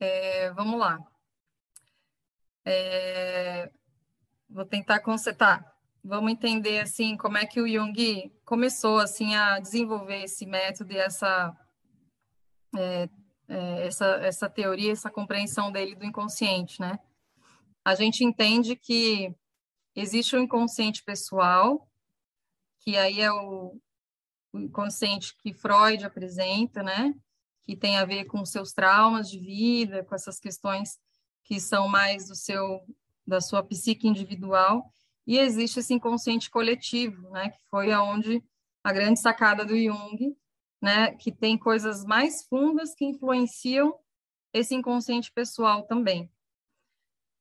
é, vamos lá. É, vou tentar consertar. Vamos entender assim como é que o Jung começou assim a desenvolver esse método e essa é, é, essa, essa teoria, essa compreensão dele do inconsciente, né? A gente entende que existe o inconsciente pessoal, que aí é o, o inconsciente que Freud apresenta, né? Que tem a ver com seus traumas de vida, com essas questões que são mais do seu da sua psique individual, e existe esse inconsciente coletivo, né? Que foi aonde a grande sacada do Jung né, que tem coisas mais fundas que influenciam esse inconsciente pessoal também.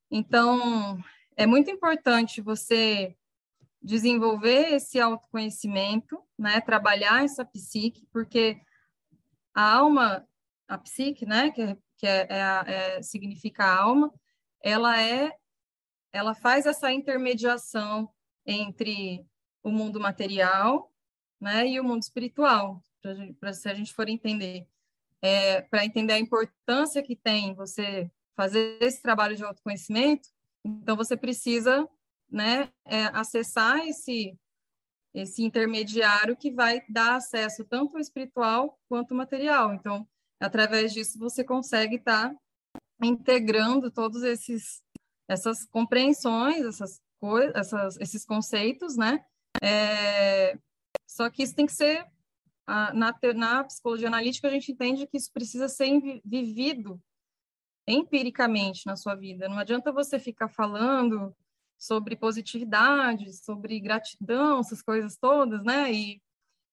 Então, é muito importante você desenvolver esse autoconhecimento, né, trabalhar essa psique, porque a alma, a psique, né, que, é, que é, é, é, significa alma, ela é, ela faz essa intermediação entre o mundo material, né, e o mundo espiritual para se a gente for entender, é, para entender a importância que tem você fazer esse trabalho de autoconhecimento, então você precisa né, é, acessar esse, esse intermediário que vai dar acesso tanto ao espiritual quanto ao material. Então, através disso, você consegue estar tá integrando todos esses essas compreensões, essas coisas, esses conceitos, né? É, só que isso tem que ser na, na psicologia analítica, a gente entende que isso precisa ser vivido empiricamente na sua vida. Não adianta você ficar falando sobre positividade, sobre gratidão, essas coisas todas, né? E,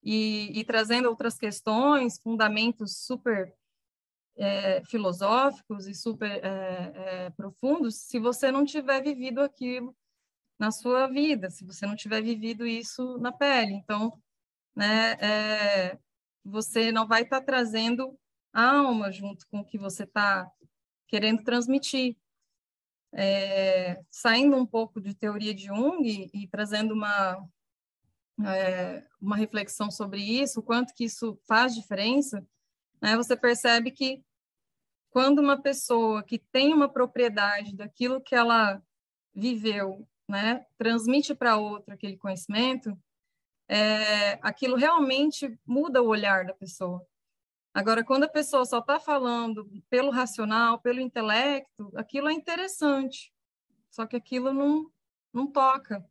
e, e trazendo outras questões, fundamentos super é, filosóficos e super é, é, profundos, se você não tiver vivido aquilo na sua vida, se você não tiver vivido isso na pele. Então, né, é, você não vai estar tá trazendo alma junto com o que você está querendo transmitir. É, saindo um pouco de teoria de Jung e, e trazendo uma, é, uma reflexão sobre isso, o quanto que isso faz diferença, né, você percebe que quando uma pessoa que tem uma propriedade daquilo que ela viveu, né, transmite para outra aquele conhecimento, é, aquilo realmente muda o olhar da pessoa. Agora, quando a pessoa só está falando pelo racional, pelo intelecto, aquilo é interessante, só que aquilo não, não toca.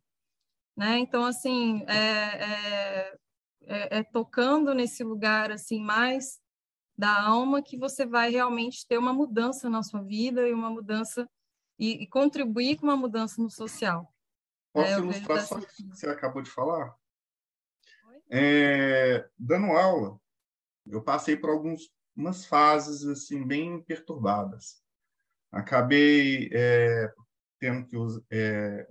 Né? Então, assim, é, é, é, é tocando nesse lugar assim mais da alma que você vai realmente ter uma mudança na sua vida e uma mudança e, e contribuir com uma mudança no social. Posso é, ilustrar só o que você acabou de falar? É, dando aula, eu passei por algumas fases assim bem perturbadas. Acabei é, tendo que usar, é,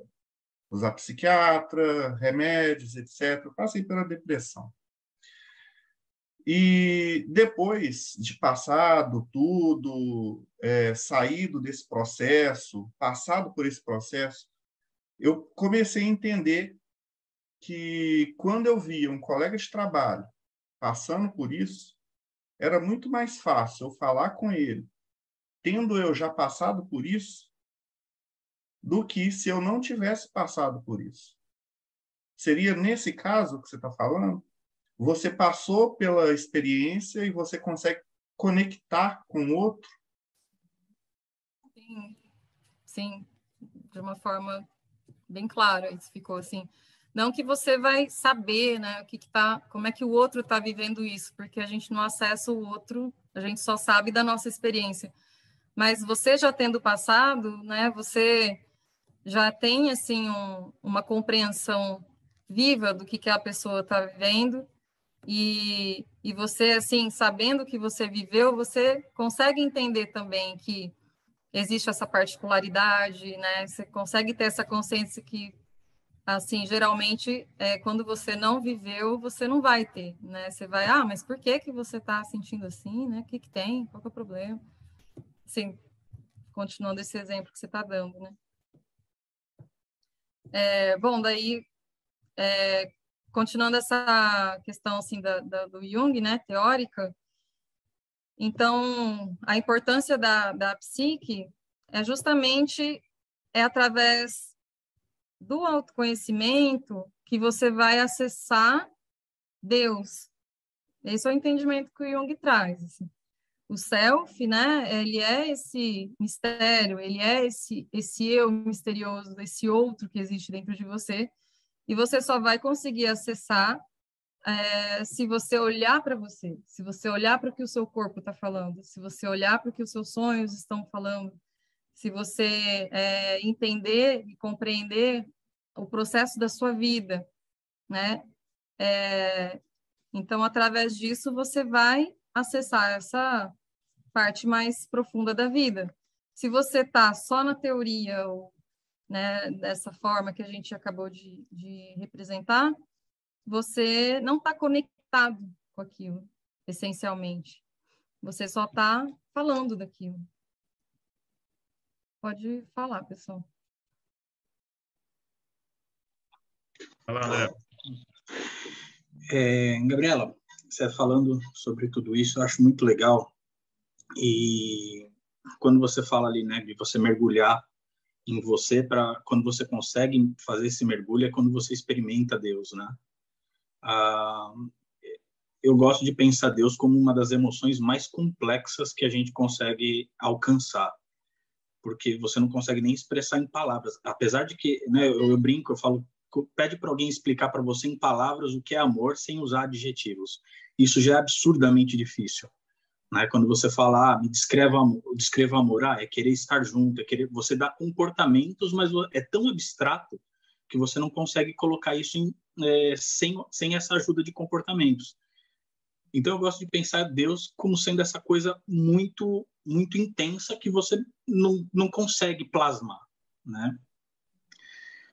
usar psiquiatra, remédios, etc. Passei pela depressão. E depois de passado tudo, é, saído desse processo, passado por esse processo, eu comecei a entender que quando eu via um colega de trabalho passando por isso, era muito mais fácil eu falar com ele, tendo eu já passado por isso, do que se eu não tivesse passado por isso. Seria nesse caso que você está falando? Você passou pela experiência e você consegue conectar com o outro? Sim, sim, de uma forma bem clara, isso ficou assim. Não que você vai saber, né, o que, que tá, como é que o outro está vivendo isso, porque a gente não acessa o outro, a gente só sabe da nossa experiência. Mas você já tendo passado, né, você já tem assim um, uma compreensão viva do que, que a pessoa está vivendo e, e você assim sabendo que você viveu, você consegue entender também que existe essa particularidade, né? Você consegue ter essa consciência que assim, geralmente, é, quando você não viveu, você não vai ter, né? Você vai, ah, mas por que que você está sentindo assim, né? O que que tem? Qual que é o problema? Sim, continuando esse exemplo que você está dando, né? É, bom, daí, é, continuando essa questão, assim, da, da, do Jung, né, teórica, Então, a importância da, da psique é justamente é através do autoconhecimento que você vai acessar Deus. Esse é o entendimento que o Jung traz. Assim. O self, né? Ele é esse mistério, ele é esse esse eu misterioso, esse outro que existe dentro de você. E você só vai conseguir acessar é, se você olhar para você, se você olhar para o que o seu corpo está falando, se você olhar para o que os seus sonhos estão falando, se você é, entender e compreender o processo da sua vida, né? É, então, através disso, você vai acessar essa parte mais profunda da vida. Se você está só na teoria, ou né, dessa forma que a gente acabou de, de representar, você não está conectado com aquilo, essencialmente. Você só está falando daquilo. Pode falar, pessoal. Fala, André. É, Gabriela, você falando sobre tudo isso, eu acho muito legal. E quando você fala ali, né, de você mergulhar em você, para quando você consegue fazer esse mergulho, é quando você experimenta Deus, né? Ah, eu gosto de pensar Deus como uma das emoções mais complexas que a gente consegue alcançar porque você não consegue nem expressar em palavras. Apesar de que, né, eu, eu brinco, eu falo, pede para alguém explicar para você em palavras o que é amor sem usar adjetivos. Isso já é absurdamente difícil. Né? Quando você fala, ah, me descreva amor, descreva amor, ah, é querer estar junto, é querer, você dá comportamentos, mas é tão abstrato que você não consegue colocar isso em, é, sem, sem essa ajuda de comportamentos. Então eu gosto de pensar Deus como sendo essa coisa muito muito intensa que você não, não consegue plasmar, né?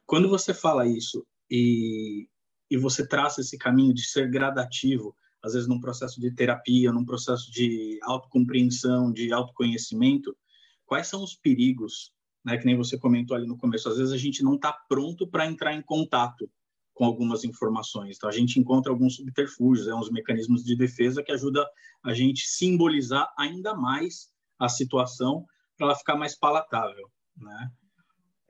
Quando você fala isso e, e você traça esse caminho de ser gradativo, às vezes num processo de terapia, num processo de autocompreensão, de autoconhecimento, quais são os perigos, né? Que nem você comentou ali no começo, às vezes a gente não está pronto para entrar em contato com algumas informações. Então, a gente encontra alguns subterfúgios, é, uns mecanismos de defesa que ajudam a gente simbolizar ainda mais a situação para ela ficar mais palatável, né?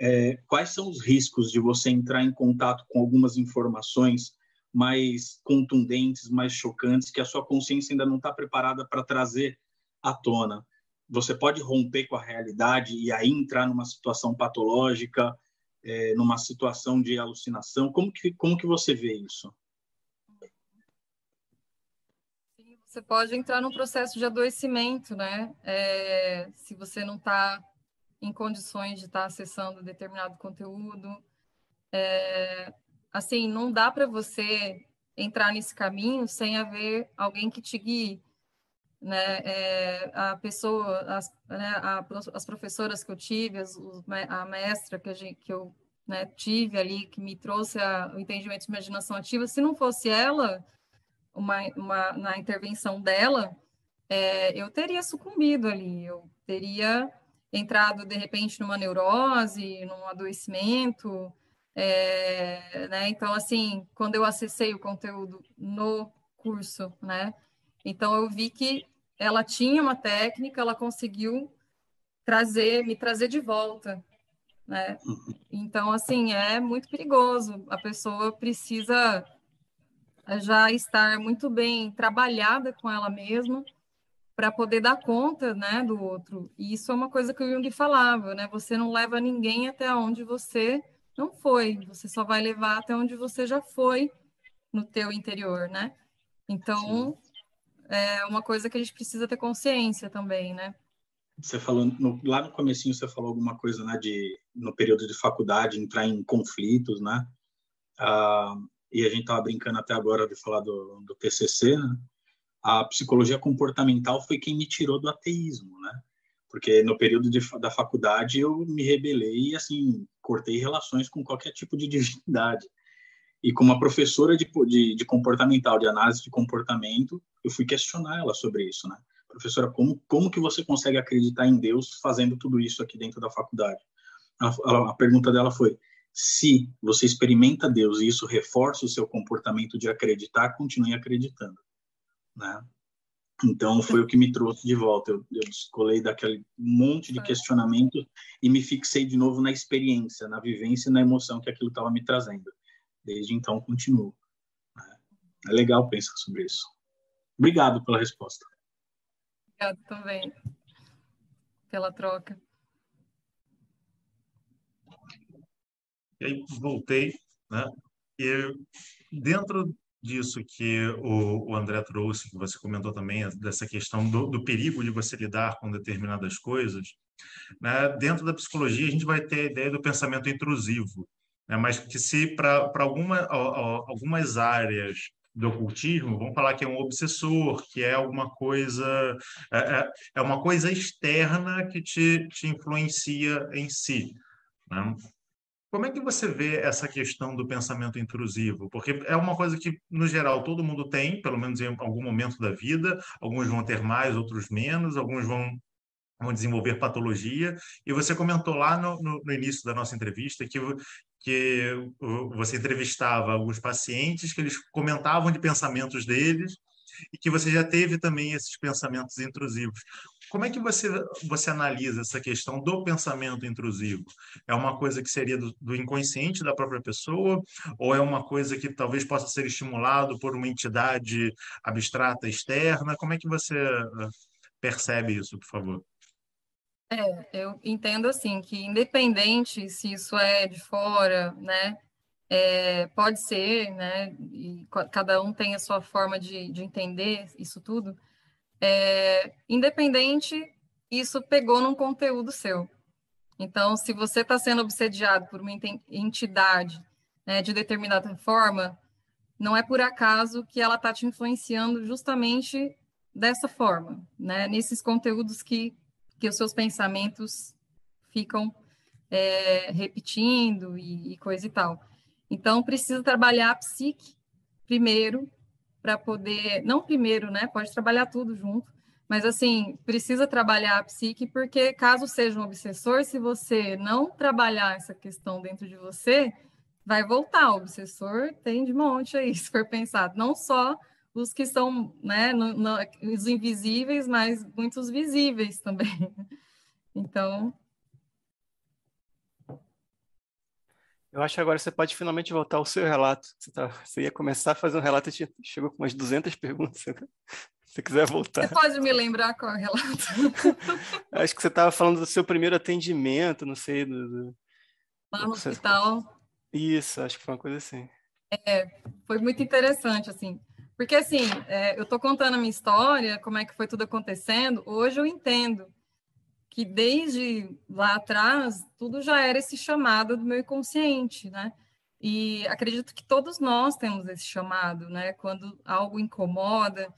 É, quais são os riscos de você entrar em contato com algumas informações mais contundentes, mais chocantes, que a sua consciência ainda não está preparada para trazer à tona? Você pode romper com a realidade e aí entrar numa situação patológica, é, numa situação de alucinação? Como que, como que você vê isso? Você pode entrar num processo de adoecimento, né? É, se você não está em condições de estar tá acessando determinado conteúdo. É, assim, não dá para você entrar nesse caminho sem haver alguém que te guie. Né? É, a pessoa, as, né, a, as professoras que eu tive, as, a mestra que, a gente, que eu né, tive ali, que me trouxe a, o entendimento de imaginação ativa, se não fosse ela, uma, uma, na intervenção dela, é, eu teria sucumbido ali, eu teria entrado de repente numa neurose, num adoecimento, é, né? Então, assim, quando eu acessei o conteúdo no curso, né? Então eu vi que ela tinha uma técnica, ela conseguiu trazer, me trazer de volta, né? Então, assim, é muito perigoso. A pessoa precisa já estar muito bem trabalhada com ela mesma para poder dar conta, né, do outro. E isso é uma coisa que o Jung falava, né? Você não leva ninguém até onde você não foi, você só vai levar até onde você já foi no teu interior, né? Então, Sim. É uma coisa que a gente precisa ter consciência também, né? Você falou no, lá no comecinho você falou alguma coisa, né, de no período de faculdade entrar em conflitos, né? Ah, e a gente estava brincando até agora de falar do, do TCC, né? a psicologia comportamental foi quem me tirou do ateísmo, né? Porque no período de, da faculdade eu me rebelei e, assim, cortei relações com qualquer tipo de *laughs* divindade. E com uma professora de, de, de comportamental, de análise de comportamento, eu fui questionar ela sobre isso, né? Professora, como, como que você consegue acreditar em Deus fazendo tudo isso aqui dentro da faculdade? a, a pergunta dela foi: se você experimenta Deus e isso reforça o seu comportamento de acreditar, continue acreditando, né? Então, foi o que me trouxe de volta. Eu, eu descolei daquele monte de questionamento e me fixei de novo na experiência, na vivência e na emoção que aquilo estava me trazendo. Desde então, continuo. É legal pensar sobre isso. Obrigado pela resposta. Obrigado também pela troca. E aí voltei, né? E dentro disso que o, o André trouxe, que você comentou também, dessa questão do, do perigo de você lidar com determinadas coisas, né? dentro da psicologia a gente vai ter a ideia do pensamento intrusivo, né? mas que se para alguma, algumas áreas do ocultismo, vamos falar que é um obsessor, que é alguma coisa é, é, é uma coisa externa que te, te influencia em si. Né? Como é que você vê essa questão do pensamento intrusivo? Porque é uma coisa que, no geral, todo mundo tem, pelo menos em algum momento da vida. Alguns vão ter mais, outros menos. Alguns vão, vão desenvolver patologia. E você comentou lá no, no, no início da nossa entrevista que, que você entrevistava alguns pacientes que eles comentavam de pensamentos deles e que você já teve também esses pensamentos intrusivos. Como é que você, você analisa essa questão do pensamento intrusivo? É uma coisa que seria do, do, inconsciente da própria pessoa, ou é uma coisa que talvez possa ser estimulado por uma entidade abstrata externa? Como é que você eh, percebe isso, por favor? É, eu entendo assim que independente se isso é de fora, né, é, pode ser, né, e cada um tem a sua forma de, de entender isso tudo, é, independente, isso pegou num conteúdo seu. Então, se você está sendo obsediado por uma entidade né, de determinada forma, não é por acaso que ela está te influenciando justamente dessa forma, né? Nesses conteúdos que, que os seus pensamentos ficam é, repetindo e, e coisa e tal. Então, precisa trabalhar a psique primeiro, para poder, não primeiro, né? Pode trabalhar tudo junto, mas assim, precisa trabalhar a psique, porque caso seja um obsessor, se você não trabalhar essa questão dentro de você, vai voltar. O obsessor tem de monte aí, *laughs* se for pensado. Não só os que são, né, no, no, os invisíveis, mas muitos visíveis também. *laughs* Então, Eu acho que agora você pode finalmente voltar ao seu relato. Você, tá, você ia começar a fazer um relato e chegou com umas 200 perguntas. *laughs* Se você quiser voltar. Você pode me lembrar qual é o relato? *laughs* acho que você estava falando do seu primeiro atendimento, não sei. Do, do... Lá no hospital. Isso, acho que foi uma coisa assim. É, foi muito interessante, assim. Porque, assim, é, eu estou contando a minha história, como é que foi tudo acontecendo. Hoje eu entendo que desde lá atrás tudo já era esse chamado do meu inconsciente, né? E acredito que todos nós temos esse chamado, né? Quando algo incomoda.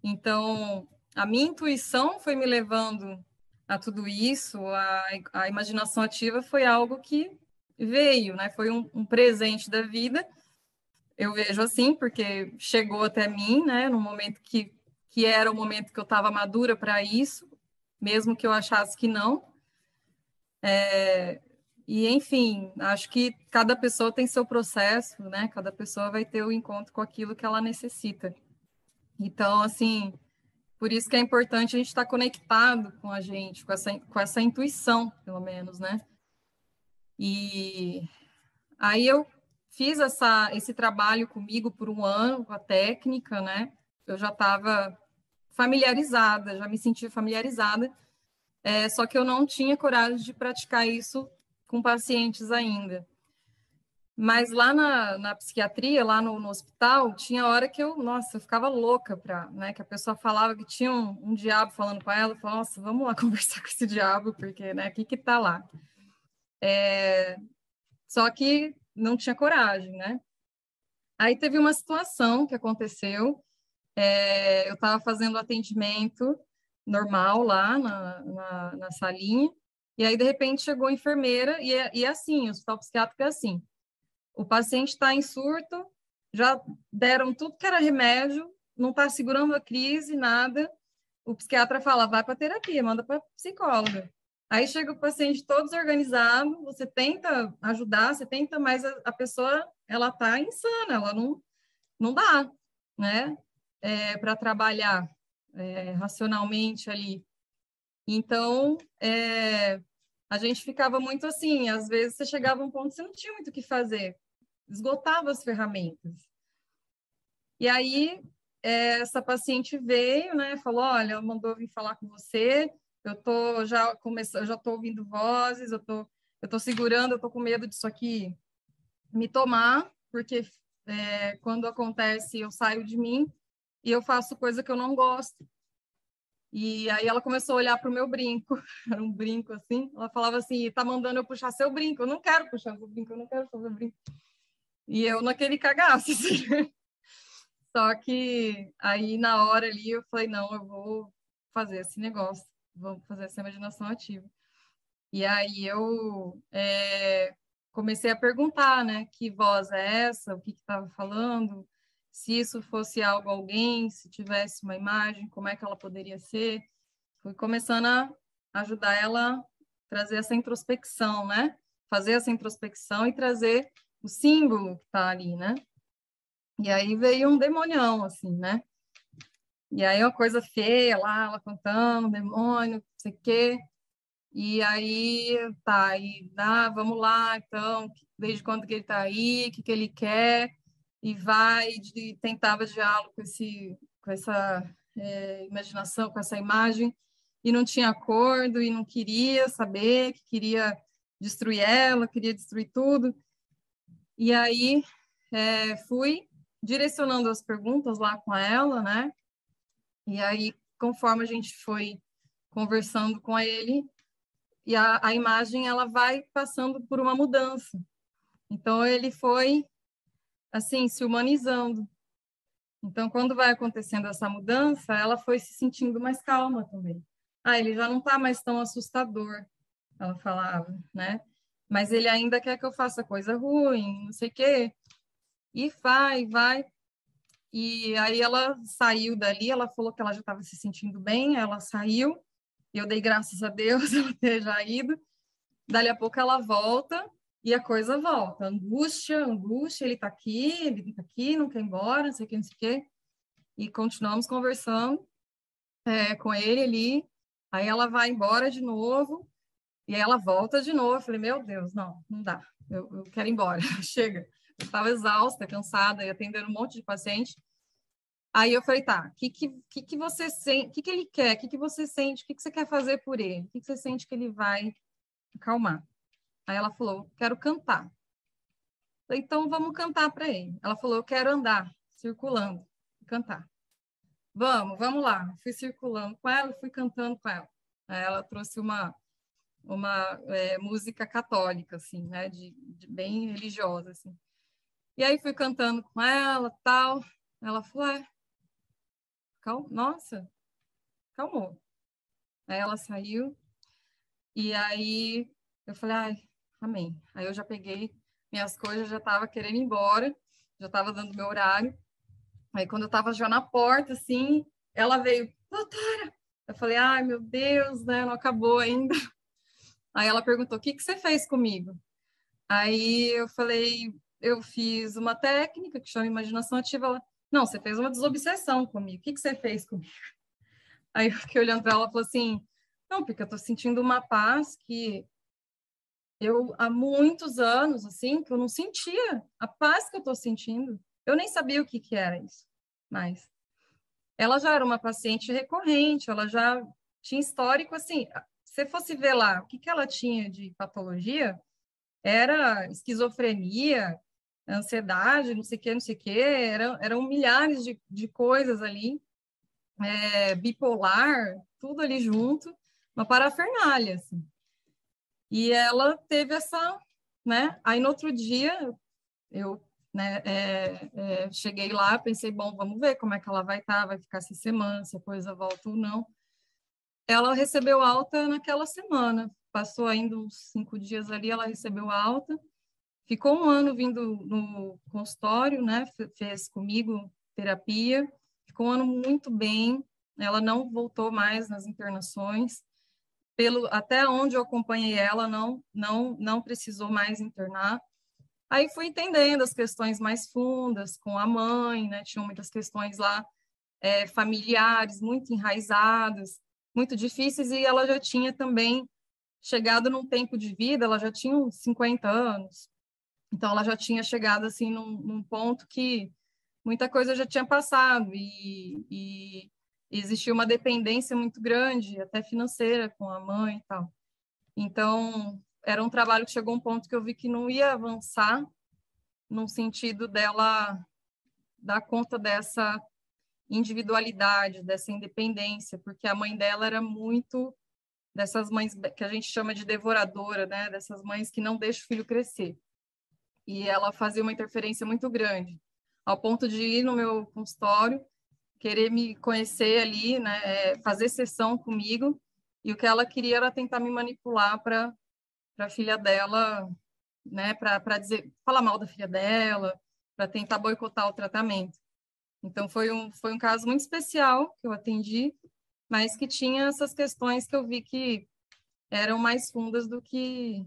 Então, a minha intuição foi me levando a tudo isso, a, a imaginação ativa foi algo que veio, né? Foi um, um presente da vida. Eu vejo assim, porque chegou até mim, né? No momento que, que era o momento que eu estava madura para isso, mesmo que eu achasse que não. É, e, enfim, acho que cada pessoa tem seu processo, né? Cada pessoa vai ter o encontro com aquilo que ela necessita. Então, assim, por isso que é importante a gente estar conectado com a gente, com essa, com essa intuição, pelo menos, né? E aí eu fiz essa, esse trabalho comigo por um ano, a técnica, né? Eu já estava familiarizada, já me sentia familiarizada, é, só que eu não tinha coragem de praticar isso com pacientes ainda. Mas lá na, na psiquiatria, lá no, no, hospital, tinha hora que eu, nossa, eu ficava louca para, né, que a pessoa falava que tinha um, um diabo falando com ela, eu falava, nossa, vamos lá *laughs* conversar com esse diabo, porque, né, o que que tá lá? É, só que não tinha coragem, né? Aí teve uma situação que aconteceu é, eu estava fazendo atendimento normal lá na, na, na, salinha, e aí, de repente, chegou a enfermeira, e é, e é assim, o hospital psiquiátrico é assim, o paciente está em surto, já deram tudo que era remédio, não está segurando a crise, nada, o psiquiatra fala, vai para terapia, manda para psicóloga. Aí chega o paciente todo desorganizado, você tenta ajudar, você tenta, mas a, a pessoa, ela está insana, ela não, não dá, né? é, para trabalhar. é, racionalmente ali. Então, é, a gente ficava muito assim, às vezes você chegava a um ponto que você não tinha muito o que fazer, esgotava as ferramentas. E aí, é, essa paciente veio, né, falou, olha, mandou vir falar com você, eu tô já começando, já tô ouvindo vozes, eu tô, eu tô segurando, eu tô com medo disso aqui me tomar, porque é, quando acontece, eu saio de mim e eu faço coisa que eu não gosto. E aí ela começou a olhar para o meu brinco, *laughs* era um brinco assim. Ela falava assim: tá mandando eu puxar seu brinco. Eu não quero puxar seu brinco, eu não quero fazer brinco. E eu naquele cagaço, *laughs* assim. Só que aí na hora ali eu falei: não, eu vou fazer esse negócio, vamos fazer essa imaginação ativa. E aí eu é, comecei a perguntar, né, que voz é essa, o que estava falando, se isso fosse algo alguém, se tivesse uma imagem, como é que ela poderia ser. Fui começando a ajudar ela a trazer essa introspecção, né? Fazer essa introspecção e trazer o símbolo que está ali, né? E aí veio um demonião, assim, né? E aí uma coisa feia lá, ela contando, demônio, não sei o quê. E aí, tá, e ah, vamos lá, então, desde quando que ele tá aí, o que, que ele quer, e vai, de, tentava diálogo com, esse, com essa é, imaginação, com essa imagem, e não tinha acordo, e não queria saber, que queria destruir ela, queria destruir tudo. E aí, é, fui direcionando as perguntas lá com ela, né? E aí, conforme a gente foi conversando com ele, e a, a imagem ela vai passando por uma mudança. Então ele foi assim se humanizando. Então quando vai acontecendo essa mudança, ela foi se sentindo mais calma também. Ah, ele já não está mais tão assustador, ela falava, né? Mas ele ainda quer que eu faça coisa ruim, não sei o quê. E vai, vai. E aí ela saiu dali, ela falou que ela já estava se sentindo bem, ela saiu eu dei graças a Deus *laughs* ela ter já ido. Dali a pouco ela volta e a coisa volta. Angústia, angústia, ele está aqui, ele está aqui, não quer ir embora, não sei o que, não sei o que. E continuamos conversando é, com ele ali. Aí ela vai embora de novo e aí ela volta de novo. Eu falei, meu Deus, não, não dá. Eu, eu quero ir embora, *laughs* chega. Eu estava exausta, cansada e atendendo um monte de paciente. Aí eu falei, tá, o que, que, que, você sente, o que, que ele quer, o que, que você sente, o que, que você quer fazer por ele, o que, que você sente que ele vai acalmar? Aí ela falou, quero cantar. Falei, então vamos cantar para ele. Ela falou, eu quero andar, circulando, cantar. Vamos, vamos lá. Fui circulando com ela, fui cantando com ela. Aí ela trouxe uma uma é, música católica, assim, né, de, de bem religiosa, assim. E aí fui cantando com ela, tal. Ela falou, é, Cal... Nossa, calmou. Aí ela saiu, e aí eu falei, ai, amém. Aí eu já peguei minhas coisas, já estava querendo ir embora, já estava dando meu horário. Aí quando eu estava já na porta, assim, ela veio, doutora! Eu falei, ai, meu Deus, né, não acabou ainda. Aí ela perguntou, o que, que você fez comigo? Aí eu falei, eu fiz uma técnica que chama imaginação ativa. Ela, não, você fez uma desobsessão comigo. O que, que você fez comigo? Aí eu fiquei olhando para ela e falei assim: não, porque eu estou sentindo uma paz que eu, há muitos anos, assim, que eu não sentia. A paz que eu estou sentindo. Eu nem sabia o que, que era isso. Mas ela já era uma paciente recorrente, ela já tinha histórico, assim, se fosse ver lá o que, que ela tinha de patologia, era esquizofrenia, ansiedade, não sei o que, não sei o que, eram, eram milhares de, de coisas ali, é, bipolar, tudo ali junto, uma parafernália, assim. E ela teve essa, né? Aí no outro dia, eu né, é, é, cheguei lá, pensei, bom, vamos ver como é que ela vai estar, tá, vai ficar essa semana, se a coisa volta ou não. Ela recebeu alta naquela semana, passou ainda uns cinco dias ali, ela recebeu alta, Ficou um ano vindo no consultório, né? Fez comigo terapia, ficou um ano muito bem. Ela não voltou mais nas internações. Pelo até onde eu acompanhei ela, não não não precisou mais internar. Aí fui entendendo as questões mais fundas com a mãe, né? Tinham muitas questões lá é, familiares muito enraizados, muito difíceis, e ela já tinha também chegado num tempo de vida, ela já tinha uns 50 anos, então ela já tinha chegado assim num, num ponto que muita coisa já tinha passado e, e existia uma dependência muito grande, até financeira, com a mãe e tal. Então, era um trabalho que chegou um ponto que eu vi que não ia avançar no sentido dela dar conta dessa individualidade, dessa independência, porque a mãe dela era muito dessas mães que a gente chama de devoradora, né? Dessas mães que não deixam o filho crescer. E ela fazia uma interferência muito grande, ao ponto de ir no meu consultório, querer me conhecer ali, né? É, fazer sessão comigo, e o que ela queria era tentar me manipular para para a filha dela, né, para dizer, falar mal da filha dela, para tentar boicotar o tratamento. Então foi um foi um caso muito especial que eu atendi, mas que tinha essas questões que eu vi que eram mais fundas do que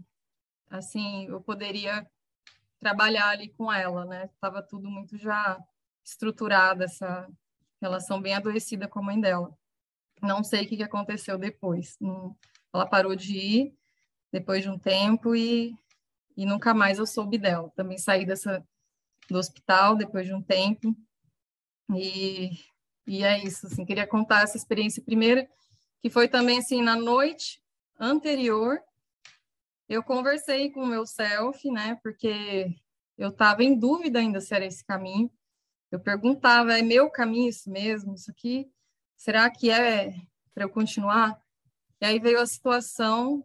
assim eu poderia trabalhar ali com ela, né? Tava tudo muito já estruturado essa relação bem adoecida com a mãe dela. Não sei o que aconteceu depois. Ela parou de ir depois de um tempo e, e nunca mais eu soube dela. Também saí dessa, do hospital depois de um tempo e, e é isso, assim, queria contar essa experiência primeira, que foi também, assim, na noite anterior, eu conversei com o meu self, né, porque eu estava em dúvida ainda se era esse caminho, eu perguntava, é meu caminho isso mesmo, isso aqui, será que é para eu continuar? E aí veio a situação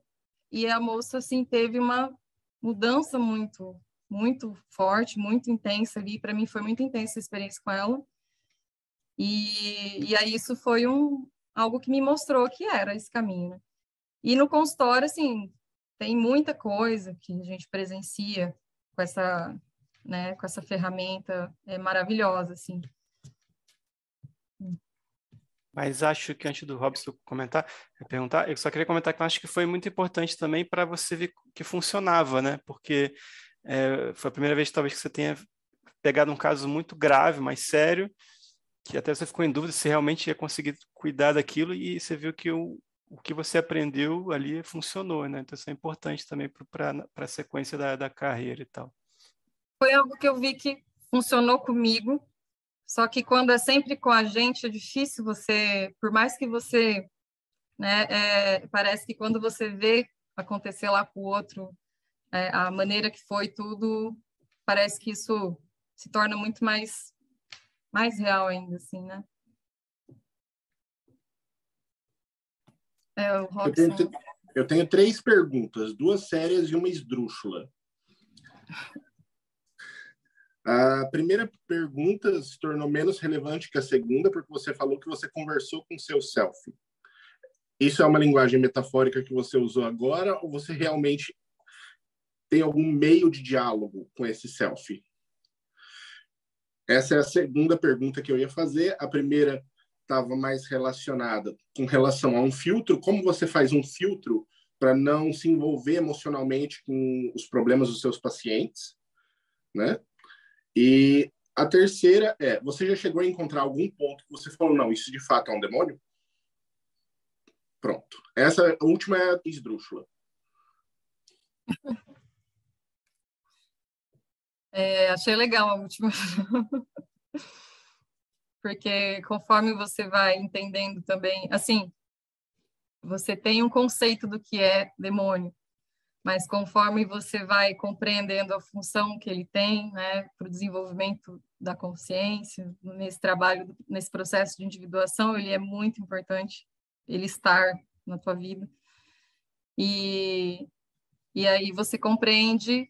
e a moça assim teve uma mudança muito muito forte, muito intensa ali, para mim foi muito intensa a experiência com ela. E, e aí isso foi um algo que me mostrou que era esse caminho. Né? E no consultório assim, tem muita coisa que a gente presencia com essa, né, com essa ferramenta é maravilhosa assim. Mas acho que antes do Robson comentar, perguntar, eu só queria comentar que eu acho que foi muito importante também para você ver que funcionava, né? Porque é, foi a primeira vez talvez que você tenha pegado um caso muito grave, mais sério, que até você ficou em dúvida se realmente ia conseguir cuidar daquilo e você viu que o, o que você aprendeu ali funcionou, né? Então isso é importante também para a sequência da, da carreira e tal. Foi algo que eu vi que funcionou comigo só que quando é sempre com a gente, é difícil você, por mais que você, né, é, parece que quando você vê acontecer lá com o outro, é, a maneira que foi tudo, parece que isso se torna muito mais, mais real ainda, assim, né? É, eu, tenho, eu tenho três perguntas, duas sérias e uma esdrúxula. A primeira pergunta se tornou menos relevante que a segunda, porque você falou que você conversou com seu self. Isso é uma linguagem metafórica que você usou agora, ou você realmente tem algum meio de diálogo com esse self? Essa é a segunda pergunta que eu ia fazer. A primeira estava mais relacionada com relação a um filtro. Como você faz um filtro para não se envolver emocionalmente com os problemas dos seus pacientes, né? E a terceira é, você já chegou a encontrar algum ponto que você falou, não, isso de fato é um demônio? Pronto. Essa última é a esdrúxula. É, achei legal a última. *laughs* Porque conforme você vai entendendo também, assim, você tem um conceito do que é demônio mas conforme você vai compreendendo a função que ele tem, né, para o desenvolvimento da consciência, nesse trabalho, nesse processo de individuação, ele é muito importante, ele estar na tua vida. E, e aí você compreende,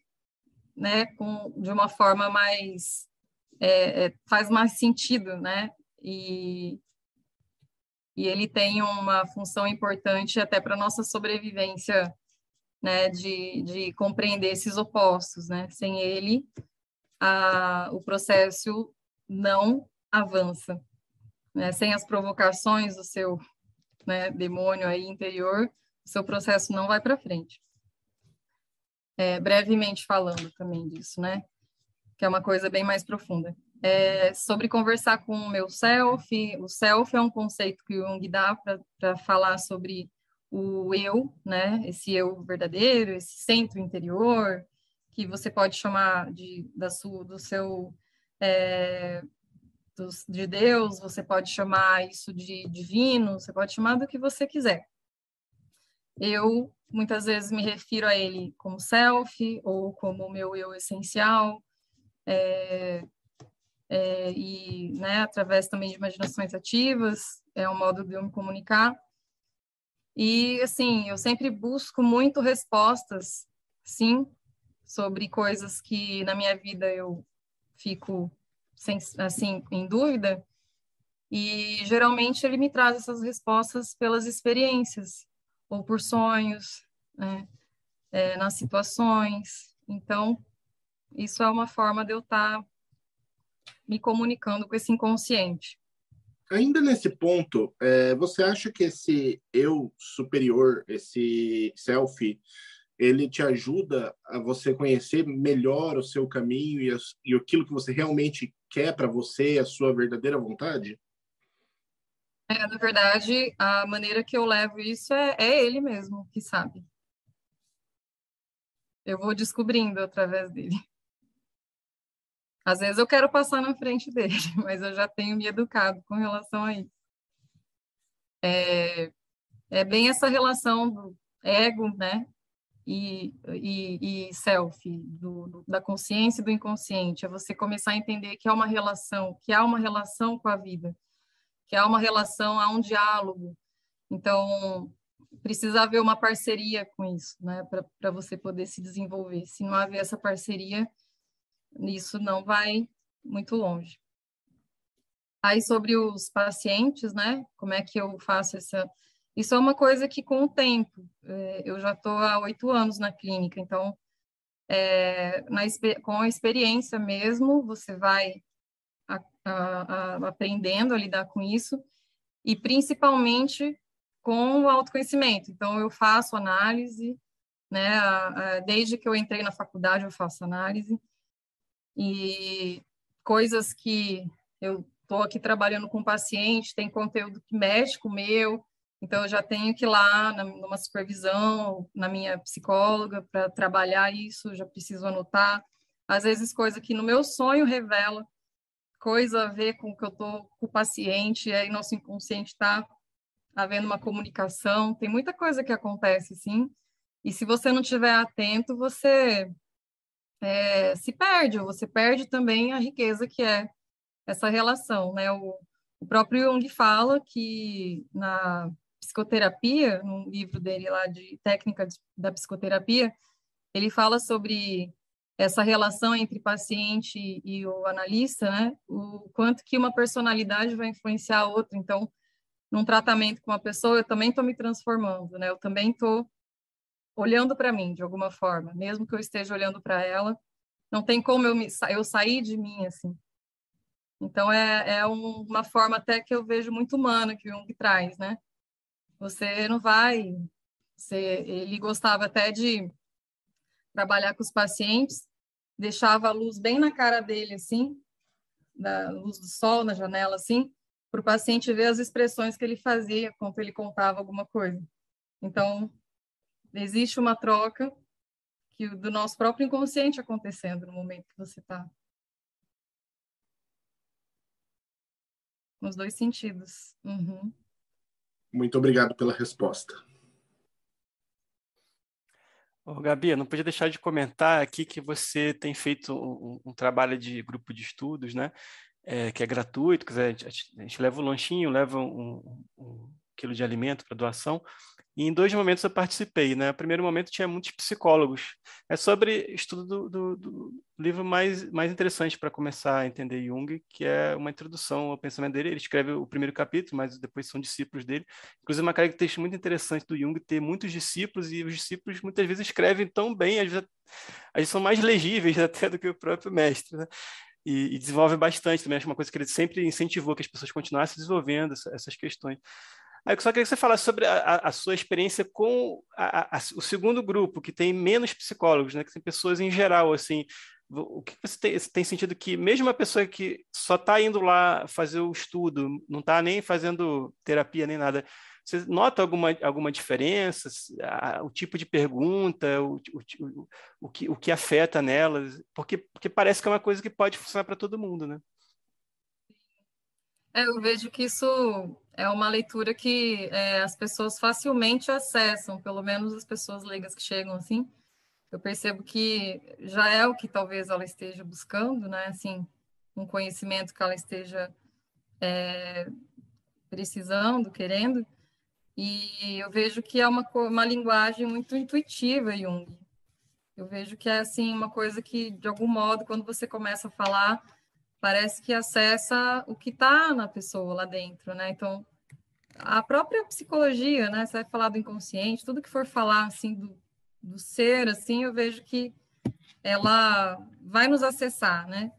né, com, de uma forma mais, é, é, faz mais sentido, né, e, e ele tem uma função importante até para nossa sobrevivência né, de, de compreender esses opostos, né? Sem ele, a, o processo não avança, né? Sem as provocações do seu né, demônio aí interior, o seu processo não vai para frente. É, brevemente falando também disso, né? Que é uma coisa bem mais profunda. é, sobre conversar com o meu self. O self é um conceito que o Jung dá para falar sobre o eu, né? Esse eu verdadeiro, esse centro interior, que você pode chamar de da sua, do seu é, de Deus, você pode chamar isso de divino, você pode chamar do que você quiser. Eu muitas vezes me refiro a ele como self ou como meu eu essencial, é, é, e né, através também de imaginações ativas, é um modo de eu me comunicar. E, assim, eu sempre busco muito respostas, sim, sobre coisas que na minha vida eu fico, sem, assim, em dúvida. E, geralmente, ele me traz essas respostas pelas experiências, ou por sonhos, né, é, nas situações. Então, isso é uma forma de eu estar tá me comunicando com esse inconsciente. Ainda nesse ponto, é, você acha que esse eu superior, esse self, ele te ajuda a você conhecer melhor o seu caminho e, as, e aquilo que você realmente quer para você, a sua verdadeira vontade? É, na verdade, a maneira que eu levo isso é, é ele mesmo que sabe. Eu vou descobrindo através dele. Às vezes eu quero passar na frente dele, *laughs* mas eu já tenho me educado com relação a isso. É, é bem essa relação do ego, né? E, e, e self, do, do, da consciência e do inconsciente. É você começar a entender que há uma relação, que há uma relação com a vida, que há uma relação, há um diálogo. Então, precisa haver uma parceria com isso, né? Para você poder se desenvolver. Se não haver essa parceria, isso não vai muito longe. Aí sobre os pacientes, né? Como é que eu faço essa? Isso é uma coisa que com o tempo, é, eu já estou há oito anos na clínica, então é, na, com a experiência mesmo, você vai a, a, a, aprendendo a lidar com isso e principalmente com o autoconhecimento. Então eu faço análise, né? Desde que eu entrei na faculdade eu faço análise e coisas que eu estou aqui trabalhando com paciente, tem conteúdo médico meu, então eu já tenho que ir lá na, numa supervisão, na minha psicóloga, para trabalhar isso, já preciso anotar. Às vezes, coisa que no meu sonho revela, coisa a ver com o que eu estou com o paciente, aí nosso inconsciente está havendo uma comunicação, tem muita coisa que acontece, sim. E se você não estiver atento, você é, se perde, ou você perde também a riqueza que é essa relação, né? O, o próprio Jung fala que na psicoterapia, no livro dele lá de técnica da psicoterapia, ele fala sobre essa relação entre paciente e o analista, né? O quanto que uma personalidade vai influenciar a outra. Então, num tratamento com uma pessoa, eu também estou me transformando, né? Eu também estou olhando para mim de alguma forma, mesmo que eu esteja olhando para ela, não tem como eu, me, eu sair de mim assim. Então é, é um, uma forma até que eu vejo muito humana que o Jung traz, né? Você não vai, você, ele gostava até de trabalhar com os pacientes, deixava a luz bem na cara dele assim, da luz do sol na janela assim, para o paciente ver as expressões que ele fazia quando ele contava alguma coisa. Então existe uma troca que do nosso próprio inconsciente acontecendo no momento que você está. Nos dois sentidos. Uhum. Muito obrigado pela resposta. Ô, Gabi, não podia deixar de comentar aqui que você tem feito um, um trabalho de grupo de estudos, né? É, que é gratuito, quiser, a gente, a gente leva um lanchinho, leva um, um quilo de alimento para doação. E em dois momentos eu participei, né? No primeiro momento tinha muitos psicólogos. É sobre estudo do, do, do livro mais, mais interessante para começar a entender Jung, que é uma introdução ao pensamento dele. Ele escreve o primeiro capítulo, mas depois são discípulos dele. Inclusive, uma característica muito interessante do Jung ter muitos discípulos, e os discípulos muitas vezes escrevem tão bem, às vezes, às vezes são mais legíveis *laughs* até do que o próprio mestre, né? E, e, desenvolve bastante também. Acho uma coisa que ele sempre incentivou que as pessoas continuassem desenvolvendo essas questões. Eu só queria que você falasse sobre a, a sua experiência com a, a, o segundo grupo, que tem menos psicólogos, né? que tem pessoas em geral, assim. o que você tem, tem sentido que mesmo uma pessoa que só está indo lá fazer o estudo, não está nem fazendo terapia nem nada, você nota alguma, alguma diferença? O tipo de pergunta, o, o, o, que, o que afeta nelas? Porque, porque parece que é uma coisa que pode funcionar para todo mundo, né? É, eu vejo que isso é uma leitura que é, as pessoas facilmente acessam, pelo menos as pessoas leigas que chegam assim. Eu percebo que já é o que talvez ela esteja buscando, né? Assim, um conhecimento que ela esteja é, precisando, querendo. E eu vejo que é uma, uma linguagem muito intuitiva, Jung. Eu vejo que é assim uma coisa que, de algum modo, quando você começa a falar, parece que acessa o que está na pessoa lá dentro, né? Então, a própria psicologia, né? Você vai falar do inconsciente, tudo que for falar assim do, do ser, assim, eu vejo que ela vai nos acessar, né?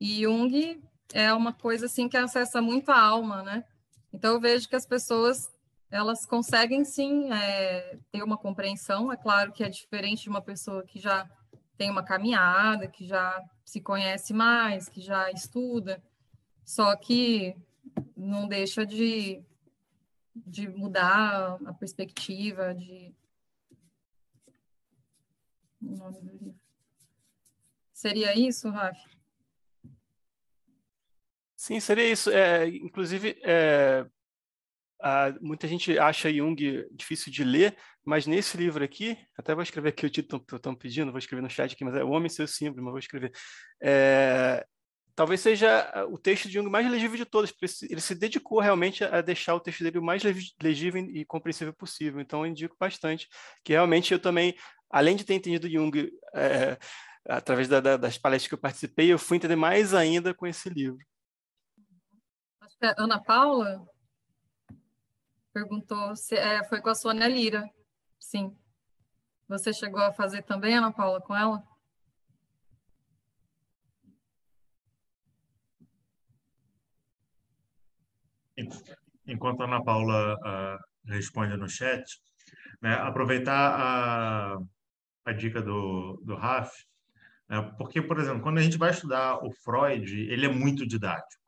E Jung é uma coisa assim que acessa muito a alma, né? Então eu vejo que as pessoas elas conseguem sim é, ter uma compreensão. É claro que é diferente de uma pessoa que já tem uma caminhada, que já se conhece mais, que já estuda, só que não deixa de, de mudar a perspectiva, de. Seria isso, Rafa? Sim, seria isso. É, inclusive, é, Uh, muita gente acha Jung difícil de ler, mas nesse livro aqui, até vou escrever aqui o título que estão pedindo, vou escrever no chat aqui, mas é O Homem e Seu Símbolo, mas vou escrever. É, talvez seja o texto de Jung mais legível de todos, porque ele se dedicou realmente a deixar o texto dele o mais legível e compreensível possível. Então, eu indico bastante, que realmente eu também, além de ter entendido Jung é, através da, da, das palestras que eu participei, eu fui entender mais ainda com esse livro. Ana Paula perguntou se é, foi com a Sônia Lira. Sim. Você chegou a fazer também, Ana Paula, com ela? Enquanto a Ana Paula uh, responde no chat, né, aproveitar a, a dica do, do Raf, né, porque, por exemplo, quando a gente vai estudar o Freud, ele é muito didático.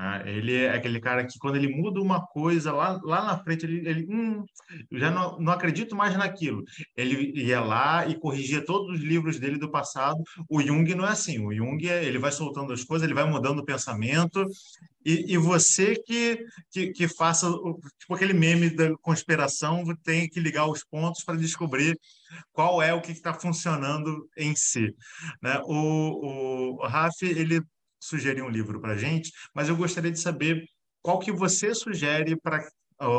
Né? Ele é aquele cara que, quando ele muda uma coisa, lá, lá na frente, ele, ele hum, já não, não acredito mais naquilo. Ele ia lá e corrigia todos os livros dele do passado. O Jung não é assim. O Jung, é, ele vai soltando as coisas, ele vai mudando o pensamento. E, e você que, que, que faça, tipo aquele meme da conspiração, tem que ligar os pontos para descobrir qual é o que está funcionando em si. Né? O, o Raf, ele sugerir um livro para a gente, mas eu gostaria de saber qual que você sugere para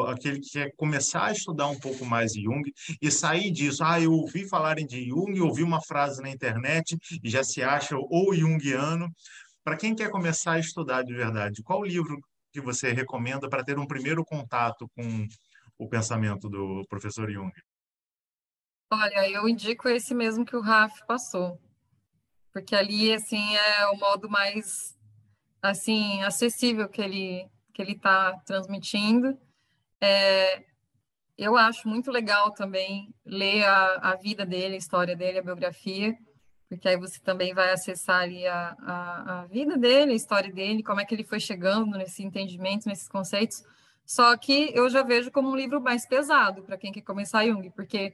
aquele que quer começar a estudar um pouco mais Jung e sair disso. Ah, eu ouvi falarem de Jung, ouvi uma frase na internet e já se acha ou junguiano. Para quem quer começar a estudar de verdade, qual livro que você recomenda para ter um primeiro contato com o pensamento do professor Jung? Olha, eu indico esse mesmo que o Raf passou, porque ali assim é o modo mais assim acessível que ele que ele está transmitindo. É, eu acho muito legal também ler a, a, vida dele, a história dele, a biografia, porque aí você também vai acessar ali a, a, a vida dele, a história dele, como é que ele foi chegando nesse entendimento, nesses conceitos. Só que eu já vejo como um livro mais pesado para quem quer começar Jung, porque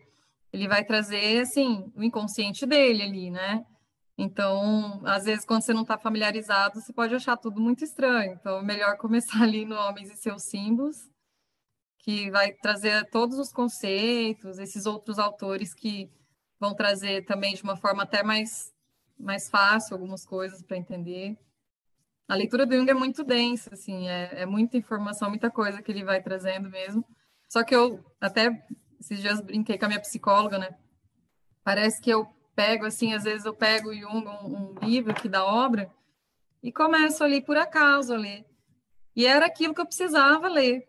ele vai trazer assim o inconsciente dele ali, né? Então, às vezes, quando você não está familiarizado, você pode achar tudo muito estranho. Então, é melhor *laughs* começar ali no Homens e Seus Símbolos, que vai trazer todos os conceitos, esses outros autores que vão trazer também de uma forma até mais, mais fácil algumas coisas para entender. A leitura do Jung é muito densa, assim, é, é muita informação, muita coisa que ele vai trazendo mesmo. Só que eu até esses dias brinquei com a minha psicóloga, né? Parece que eu pego, assim, às vezes eu pego um, um livro aqui da obra, e começo ali por acaso a ler. E era aquilo que eu precisava ler.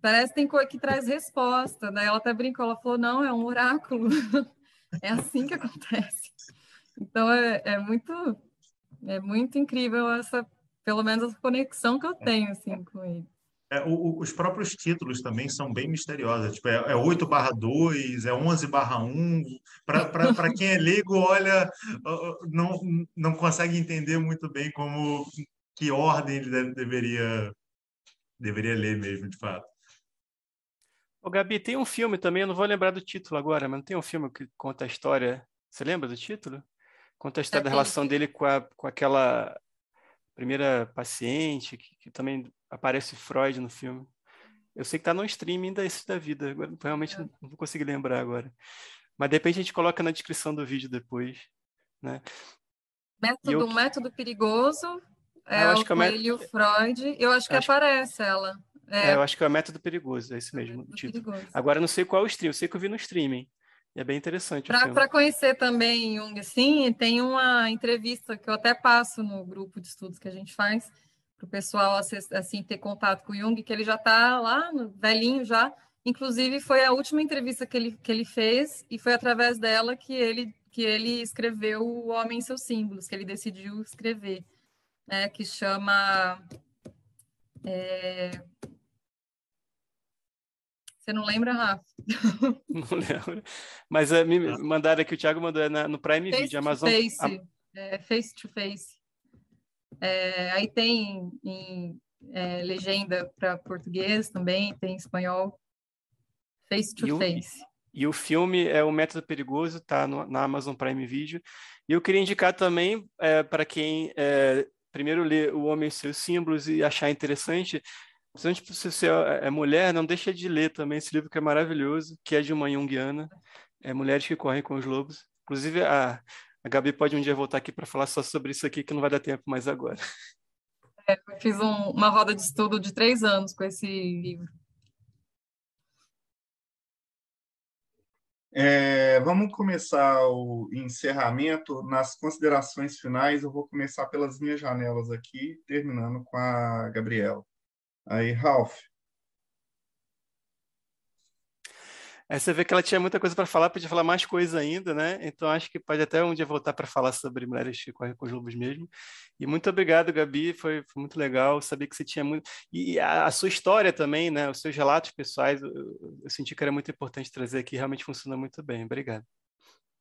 Parece que tem coisa que traz resposta. Daí ela até brincou, ela falou, não, é um oráculo. *laughs* é assim que acontece. Então é, é, muito é muito incrível essa, pelo menos essa conexão que eu tenho assim com ele. É, o, os próprios títulos também são bem misteriosos. Tipo, é, é 8 barra 2, é 11 barra 1. Para quem é leigo, olha, não, não consegue entender muito bem como que ordem ele deveria, deveria ler mesmo, de fato. Ô, Gabi, tem um filme também, eu não vou lembrar do título agora, mas não tem um filme que conta a história. Você lembra do título? Conta a história é, da relação dele com, a, com aquela primeira paciente, que, que também aparece Freud no filme. Eu sei que está no streaming ainda esse da vida, agora, realmente não, não vou conseguir lembrar agora. Mas de repente a gente coloca na descrição do vídeo depois, né? Método, eu... método perigoso é eu o Coelho met... Freud. Eu acho que acho... aparece ela. É... é... eu acho que é o método perigoso, é esse mesmo título. Agora não sei qual é o stream, eu sei que eu vi no streaming. E é bem interessante. Para conhecer também Jung, sim, tem uma entrevista que eu até passo no grupo de estudos que a gente faz, para o pessoal assim ter contato com o Jung, que ele já está lá, velhinho já. Inclusive, foi a última entrevista que ele, que ele fez, e foi através dela que ele, que ele escreveu O Homem e seus Símbolos, que ele decidiu escrever, né, que chama. É... Você não lembra, Rafa? *laughs* Não lembro. Mas uh, me mandaram aqui, o Thiago mandou é na, no Prime face Video, Amazon. Face, a... é, face to face. É, aí tem em, é, legenda para português também, tem espanhol, face to e face. O, e o filme é O Método Perigoso, tá no, na Amazon Prime Video. E eu queria indicar também é, para quem é, primeiro lê O Homem e seus Símbolos e achar interessante, principalmente se você é mulher, não deixa de ler também esse livro que é maravilhoso, que é de uma Jungiana, é Mulheres que Correm com os Lobos. Inclusive, a, a Gabi pode um dia voltar aqui para falar só sobre isso aqui, que não vai dar tempo mais agora. É, eu fiz um, uma roda de estudo de três anos com esse livro. É, vamos começar o encerramento. Nas considerações finais, eu vou começar pelas minhas janelas aqui, terminando com a Gabriela. Aí, Ralph, Aí você vê que ela tinha muita coisa para falar, podia falar mais coisa ainda, né? Então acho que pode até um dia voltar para falar sobre mulheres que correm com os lobos mesmo. E muito obrigado, Gabi, foi, foi muito legal saber que você tinha muito. E a, a, sua história também, né? Os seus relatos pessoais, eu, eu, senti que era muito importante trazer aqui, realmente funciona muito bem. Obrigado.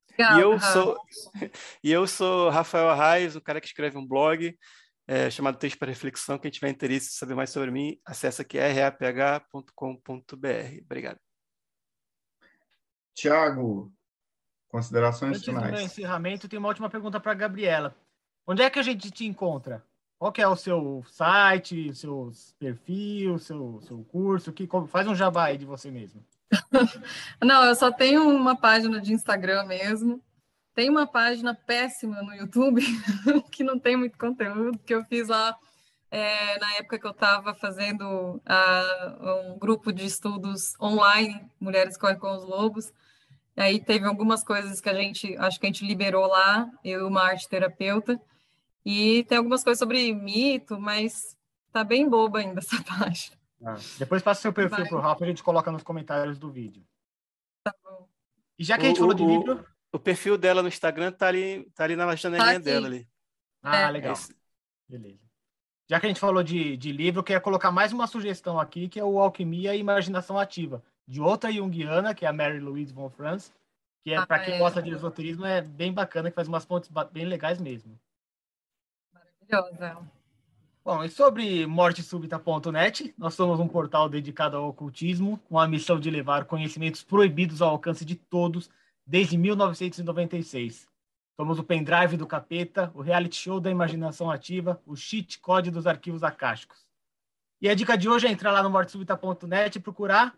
Obrigada, e eu sou *laughs* e eu sou Rafael Arraes, o cara que escreve um blog é, chamado Texto para Reflexão. Quem tiver interesse em saber mais sobre mim, acessa aqui raph.com.br. Obrigado. Tiago, considerações Antes finais. Antes do encerramento, tem uma última pergunta para a Gabriela. Onde é que a gente te encontra? Qual que é o seu site, seu perfil, seu, seu curso? Que, faz um jabá aí de você mesmo. *laughs* Não, eu só tenho uma página de Instagram mesmo. Tem uma página péssima no YouTube, *laughs* que não tem muito conteúdo, que eu fiz lá é, na época que eu estava fazendo uh, um grupo de estudos online, Mulheres Correm com os Lobos. Aí teve algumas coisas que a gente, acho que a gente liberou lá, eu e uma arte terapeuta. E tem algumas coisas sobre mito, mas tá bem boba ainda essa *laughs* página. Ah, depois passa seu perfil para o Ralph, a gente coloca nos comentários do vídeo. Tá bom. E já que a gente o, falou de livro... O perfil dela no Instagram tá ali, tá ali na janelinha tá dela ali. Ah, é. legal. Beleza. Já que a gente falou de, de livro, eu queria colocar mais uma sugestão aqui, que é o Alquimia e Imaginação Ativa, de outra junguiana, que é a Mary Louise von Franz, que é ah, para quem é. gosta de esoterismo, é bem bacana, que faz umas pontes bem legais mesmo. Maravilhosa. Bom, e sobre mortesubita.net, nós somos um portal dedicado ao ocultismo, com a missão de levar conhecimentos proibidos ao alcance de todos desde 1996. Somos o pendrive do capeta, o reality show da imaginação ativa, o cheat code dos arquivos acásticos. E a dica de hoje é entrar lá no mortesubita.net e procurar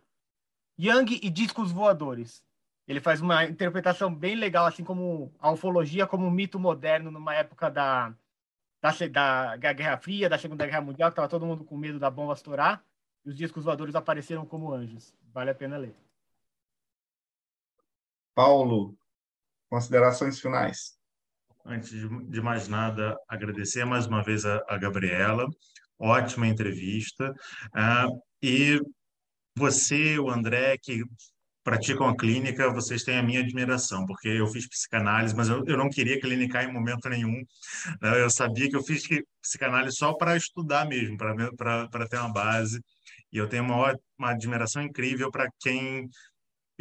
Young e discos voadores. Ele faz uma interpretação bem legal, assim como a ufologia como um mito moderno numa época da, da, da Guerra Fria, da Segunda Guerra Mundial, que estava todo mundo com medo da bomba estourar, e os discos voadores apareceram como anjos. Vale a pena ler. Paulo, Considerações finais. Antes de mais nada, agradecer mais uma vez a, a Gabriela. Ótima entrevista. Uh, e você, o André, que praticam a clínica, vocês têm a minha admiração, porque eu fiz psicanálise, mas eu, eu não queria clinicar em momento nenhum. Né? Eu sabia que eu fiz psicanálise só para estudar mesmo, para ter uma base. E eu tenho uma, uma admiração incrível para quem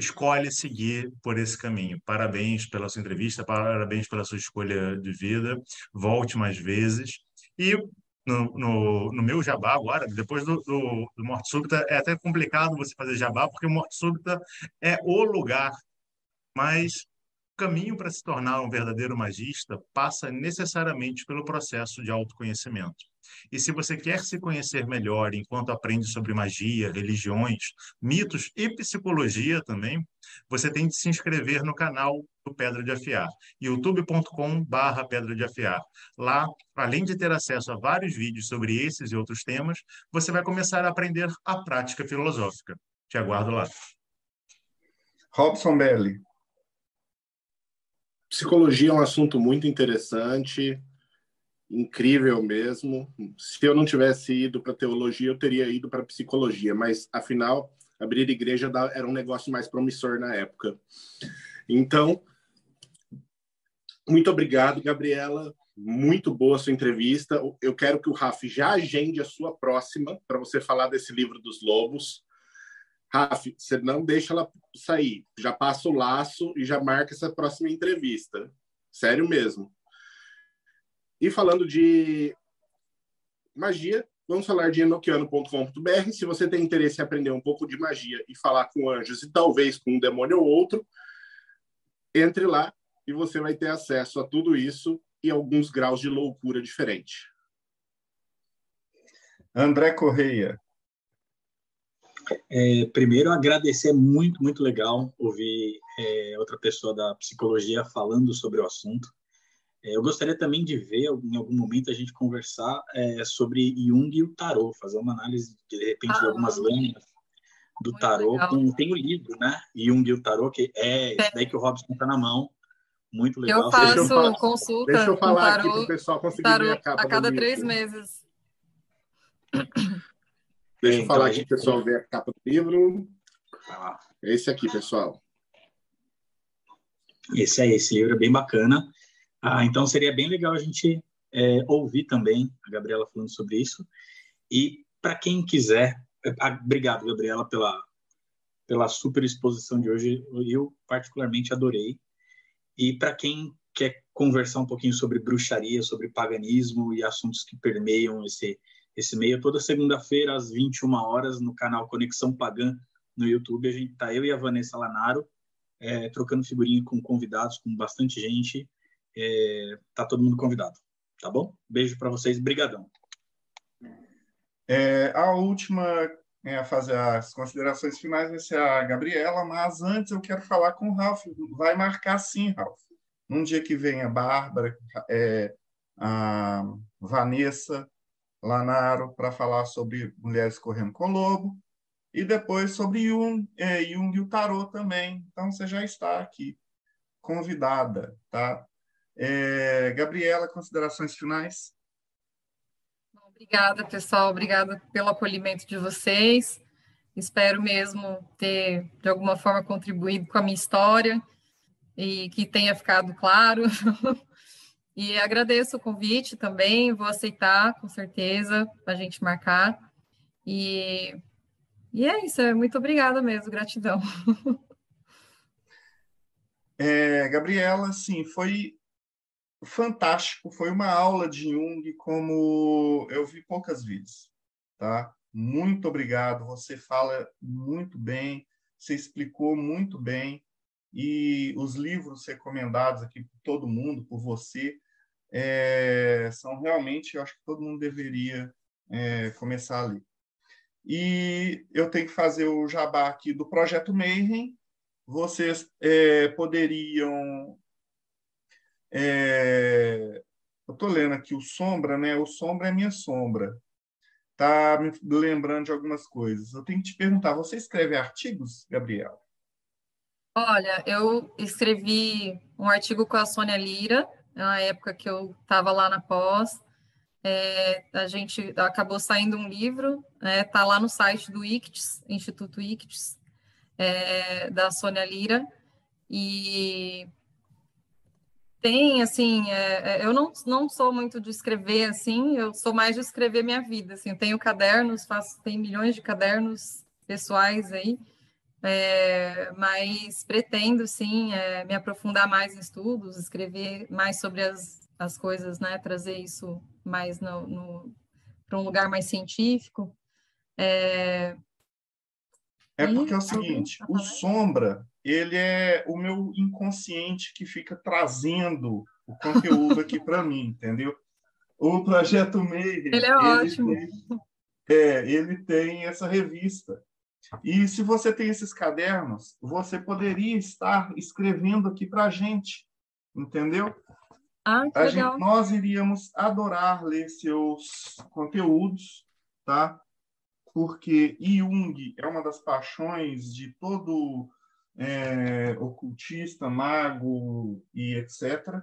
escolhe seguir por esse caminho. Parabéns pela sua entrevista, parabéns pela sua escolha de vida. Volte mais vezes. E no, no, no meu jabá agora, depois do, do, do Morte Súbita, é até complicado você fazer jabá, porque Morte Súbita é o lugar, mas o caminho para se tornar um verdadeiro magista passa necessariamente pelo processo de autoconhecimento. E se você quer se conhecer melhor enquanto aprende sobre magia, religiões, mitos e psicologia também, você tem de se inscrever no canal do Pedra de Afiar, youtube.com/barra Pedra de Afiar. Lá, além de ter acesso a vários vídeos sobre esses e outros temas, você vai começar a aprender a prática filosófica. Te aguardo lá. Robson Belli. Psicologia é um assunto muito interessante incrível mesmo. Se eu não tivesse ido para teologia, eu teria ido para psicologia, mas afinal, abrir igreja era um negócio mais promissor na época. Então, muito obrigado, Gabriela. Muito boa sua entrevista. Eu quero que o Raf já agende a sua próxima para você falar desse livro dos lobos. Raf, você não deixa ela sair. Já passa o laço e já marca essa próxima entrevista. Sério mesmo. E falando de magia, vamos falar de enoquiano.com.br. Se você tem interesse em aprender um pouco de magia e falar com anjos e talvez com um demônio ou outro, entre lá e você vai ter acesso a tudo isso e alguns graus de loucura diferente. André Correia. É, primeiro, agradecer, é muito, muito legal ouvir é, outra pessoa da psicologia falando sobre o assunto. É, eu gostaria também de ver, em algum momento, a gente conversar é, sobre Jung e o tarô, fazer uma análise, de repente, ah, de algumas lâminas do tarô. Com, tem o livro, né? Jung e o tarô, que é, é. daí que o Robson está na mão. Muito legal. Eu faço deixa eu falar, consulta Deixa eu falar tarô, aqui para o pessoal conseguir tarô, ver a capa A cada três livro. meses. Deixa eu falar aqui para o pessoal ver a capa do livro. Esse aqui, pessoal. Esse aí, esse livro é bem bacana. Ah, então seria bem legal a gente é, ouvir também a Gabriela falando sobre isso. E para quem quiser, é, ah, obrigado, Gabriela, pela, pela super exposição de hoje. Eu particularmente adorei. E para quem quer conversar um pouquinho sobre bruxaria, sobre paganismo e assuntos que permeiam esse esse meio, toda segunda-feira às 21 horas no canal Conexão Pagã no YouTube, a gente tá eu e a Vanessa Lanaro é, trocando figurinha com convidados, com bastante gente é, tá todo mundo convidado, tá bom? Beijo para vocês, brigadão. É, a última é, a fazer as considerações finais vai ser a Gabriela, mas antes eu quero falar com o Ralf. Vai marcar sim, Ralf. Num dia que vem a Bárbara, é, a Vanessa Lanaro para falar sobre Mulheres Correndo com Lobo e depois sobre Jung, é, Jung e o Tarot também. Então você já está aqui convidada, tá? É, Gabriela, considerações finais? Obrigada, pessoal. Obrigada pelo acolhimento de vocês. Espero mesmo ter, de alguma forma, contribuído com a minha história e que tenha ficado claro. *laughs* e agradeço o convite também. Vou aceitar, com certeza, para a gente marcar. E, e é isso. Muito obrigada mesmo. Gratidão. *laughs* É, Gabriela, sim, foi fantástico, foi uma aula de Jung como eu vi poucas vezes, tá? Muito obrigado, você fala muito bem, você explicou muito bem e os livros recomendados aqui por todo mundo, por você, é, são realmente, eu acho que todo mundo deveria é, começar a ler. E eu tenho que fazer o jabá aqui do Projeto Mayhem. Vocês é, poderiam é, eu estou lendo aqui o Sombra, né? O Sombra é minha sombra. Tá me lembrando de algumas coisas. Eu tenho que te perguntar, você escreve artigos, Gabriel? Olha, eu escrevi um artigo com a Sônia Lira, na época que eu estava lá na pós. É, a gente acabou saindo um livro, está né, lá no site do ICTS, Instituto ICTS, é, da Sônia Lira, e Tem, assim, é, é, eu não, não sou muito de escrever, assim, eu sou mais de escrever minha vida, assim, eu tenho cadernos, faço, tem milhões de cadernos pessoais aí, é, mas pretendo, sim, é, me aprofundar mais em estudos, escrever mais sobre as, as coisas, né, trazer isso mais no, no para um lugar mais científico. É, é porque é o seguinte, o Sombra, ele é o meu inconsciente que fica trazendo o conteúdo aqui para mim, entendeu? O Projeto Meire... Ele é ótimo. Tem, é, ele tem essa revista. E se você tem esses cadernos, você poderia estar escrevendo aqui para a gente, entendeu? Ah, que a legal. Gente, nós iríamos adorar ler seus conteúdos, tá? Porque Jung é uma das paixões de todo é, ocultista, mago e etc.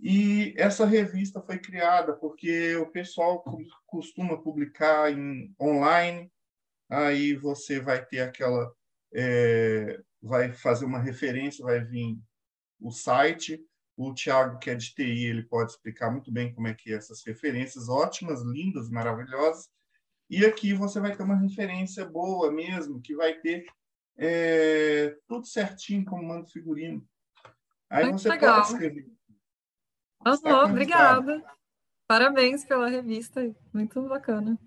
E essa revista foi criada porque o pessoal costuma publicar em online, aí você vai ter aquela, é, vai fazer uma referência, vai vir o site. O Tiago, que é de TI, ele pode explicar muito bem como é que é essas referências ótimas, lindas, maravilhosas. E aqui você vai ter uma referência boa mesmo, que vai ter é, tudo certinho como manda figurino. Aí Muito você legal. pode escrever. Uhum, obrigada. Parabéns pela revista, muito bacana.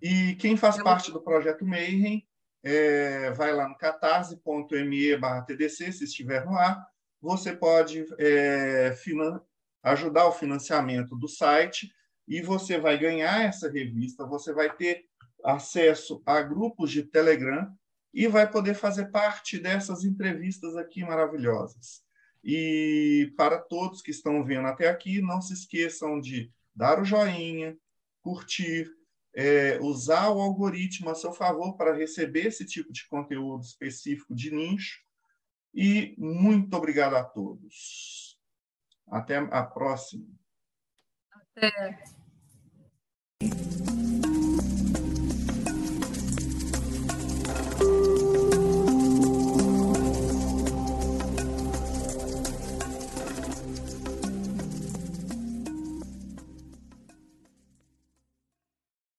E quem faz parte do projeto Mayhem, é, vai lá no catarse.me TDC, se estiver no ar. Você pode é, ajudar o financiamento do site e você vai ganhar essa revista, você vai ter acesso a grupos de Telegram e vai poder fazer parte dessas entrevistas aqui maravilhosas. E para todos que estão vendo até aqui, não se esqueçam de dar o joinha, curtir, é, usar o algoritmo a seu favor para receber esse tipo de conteúdo específico de nicho. E muito obrigado a todos. Até a próxima. Até.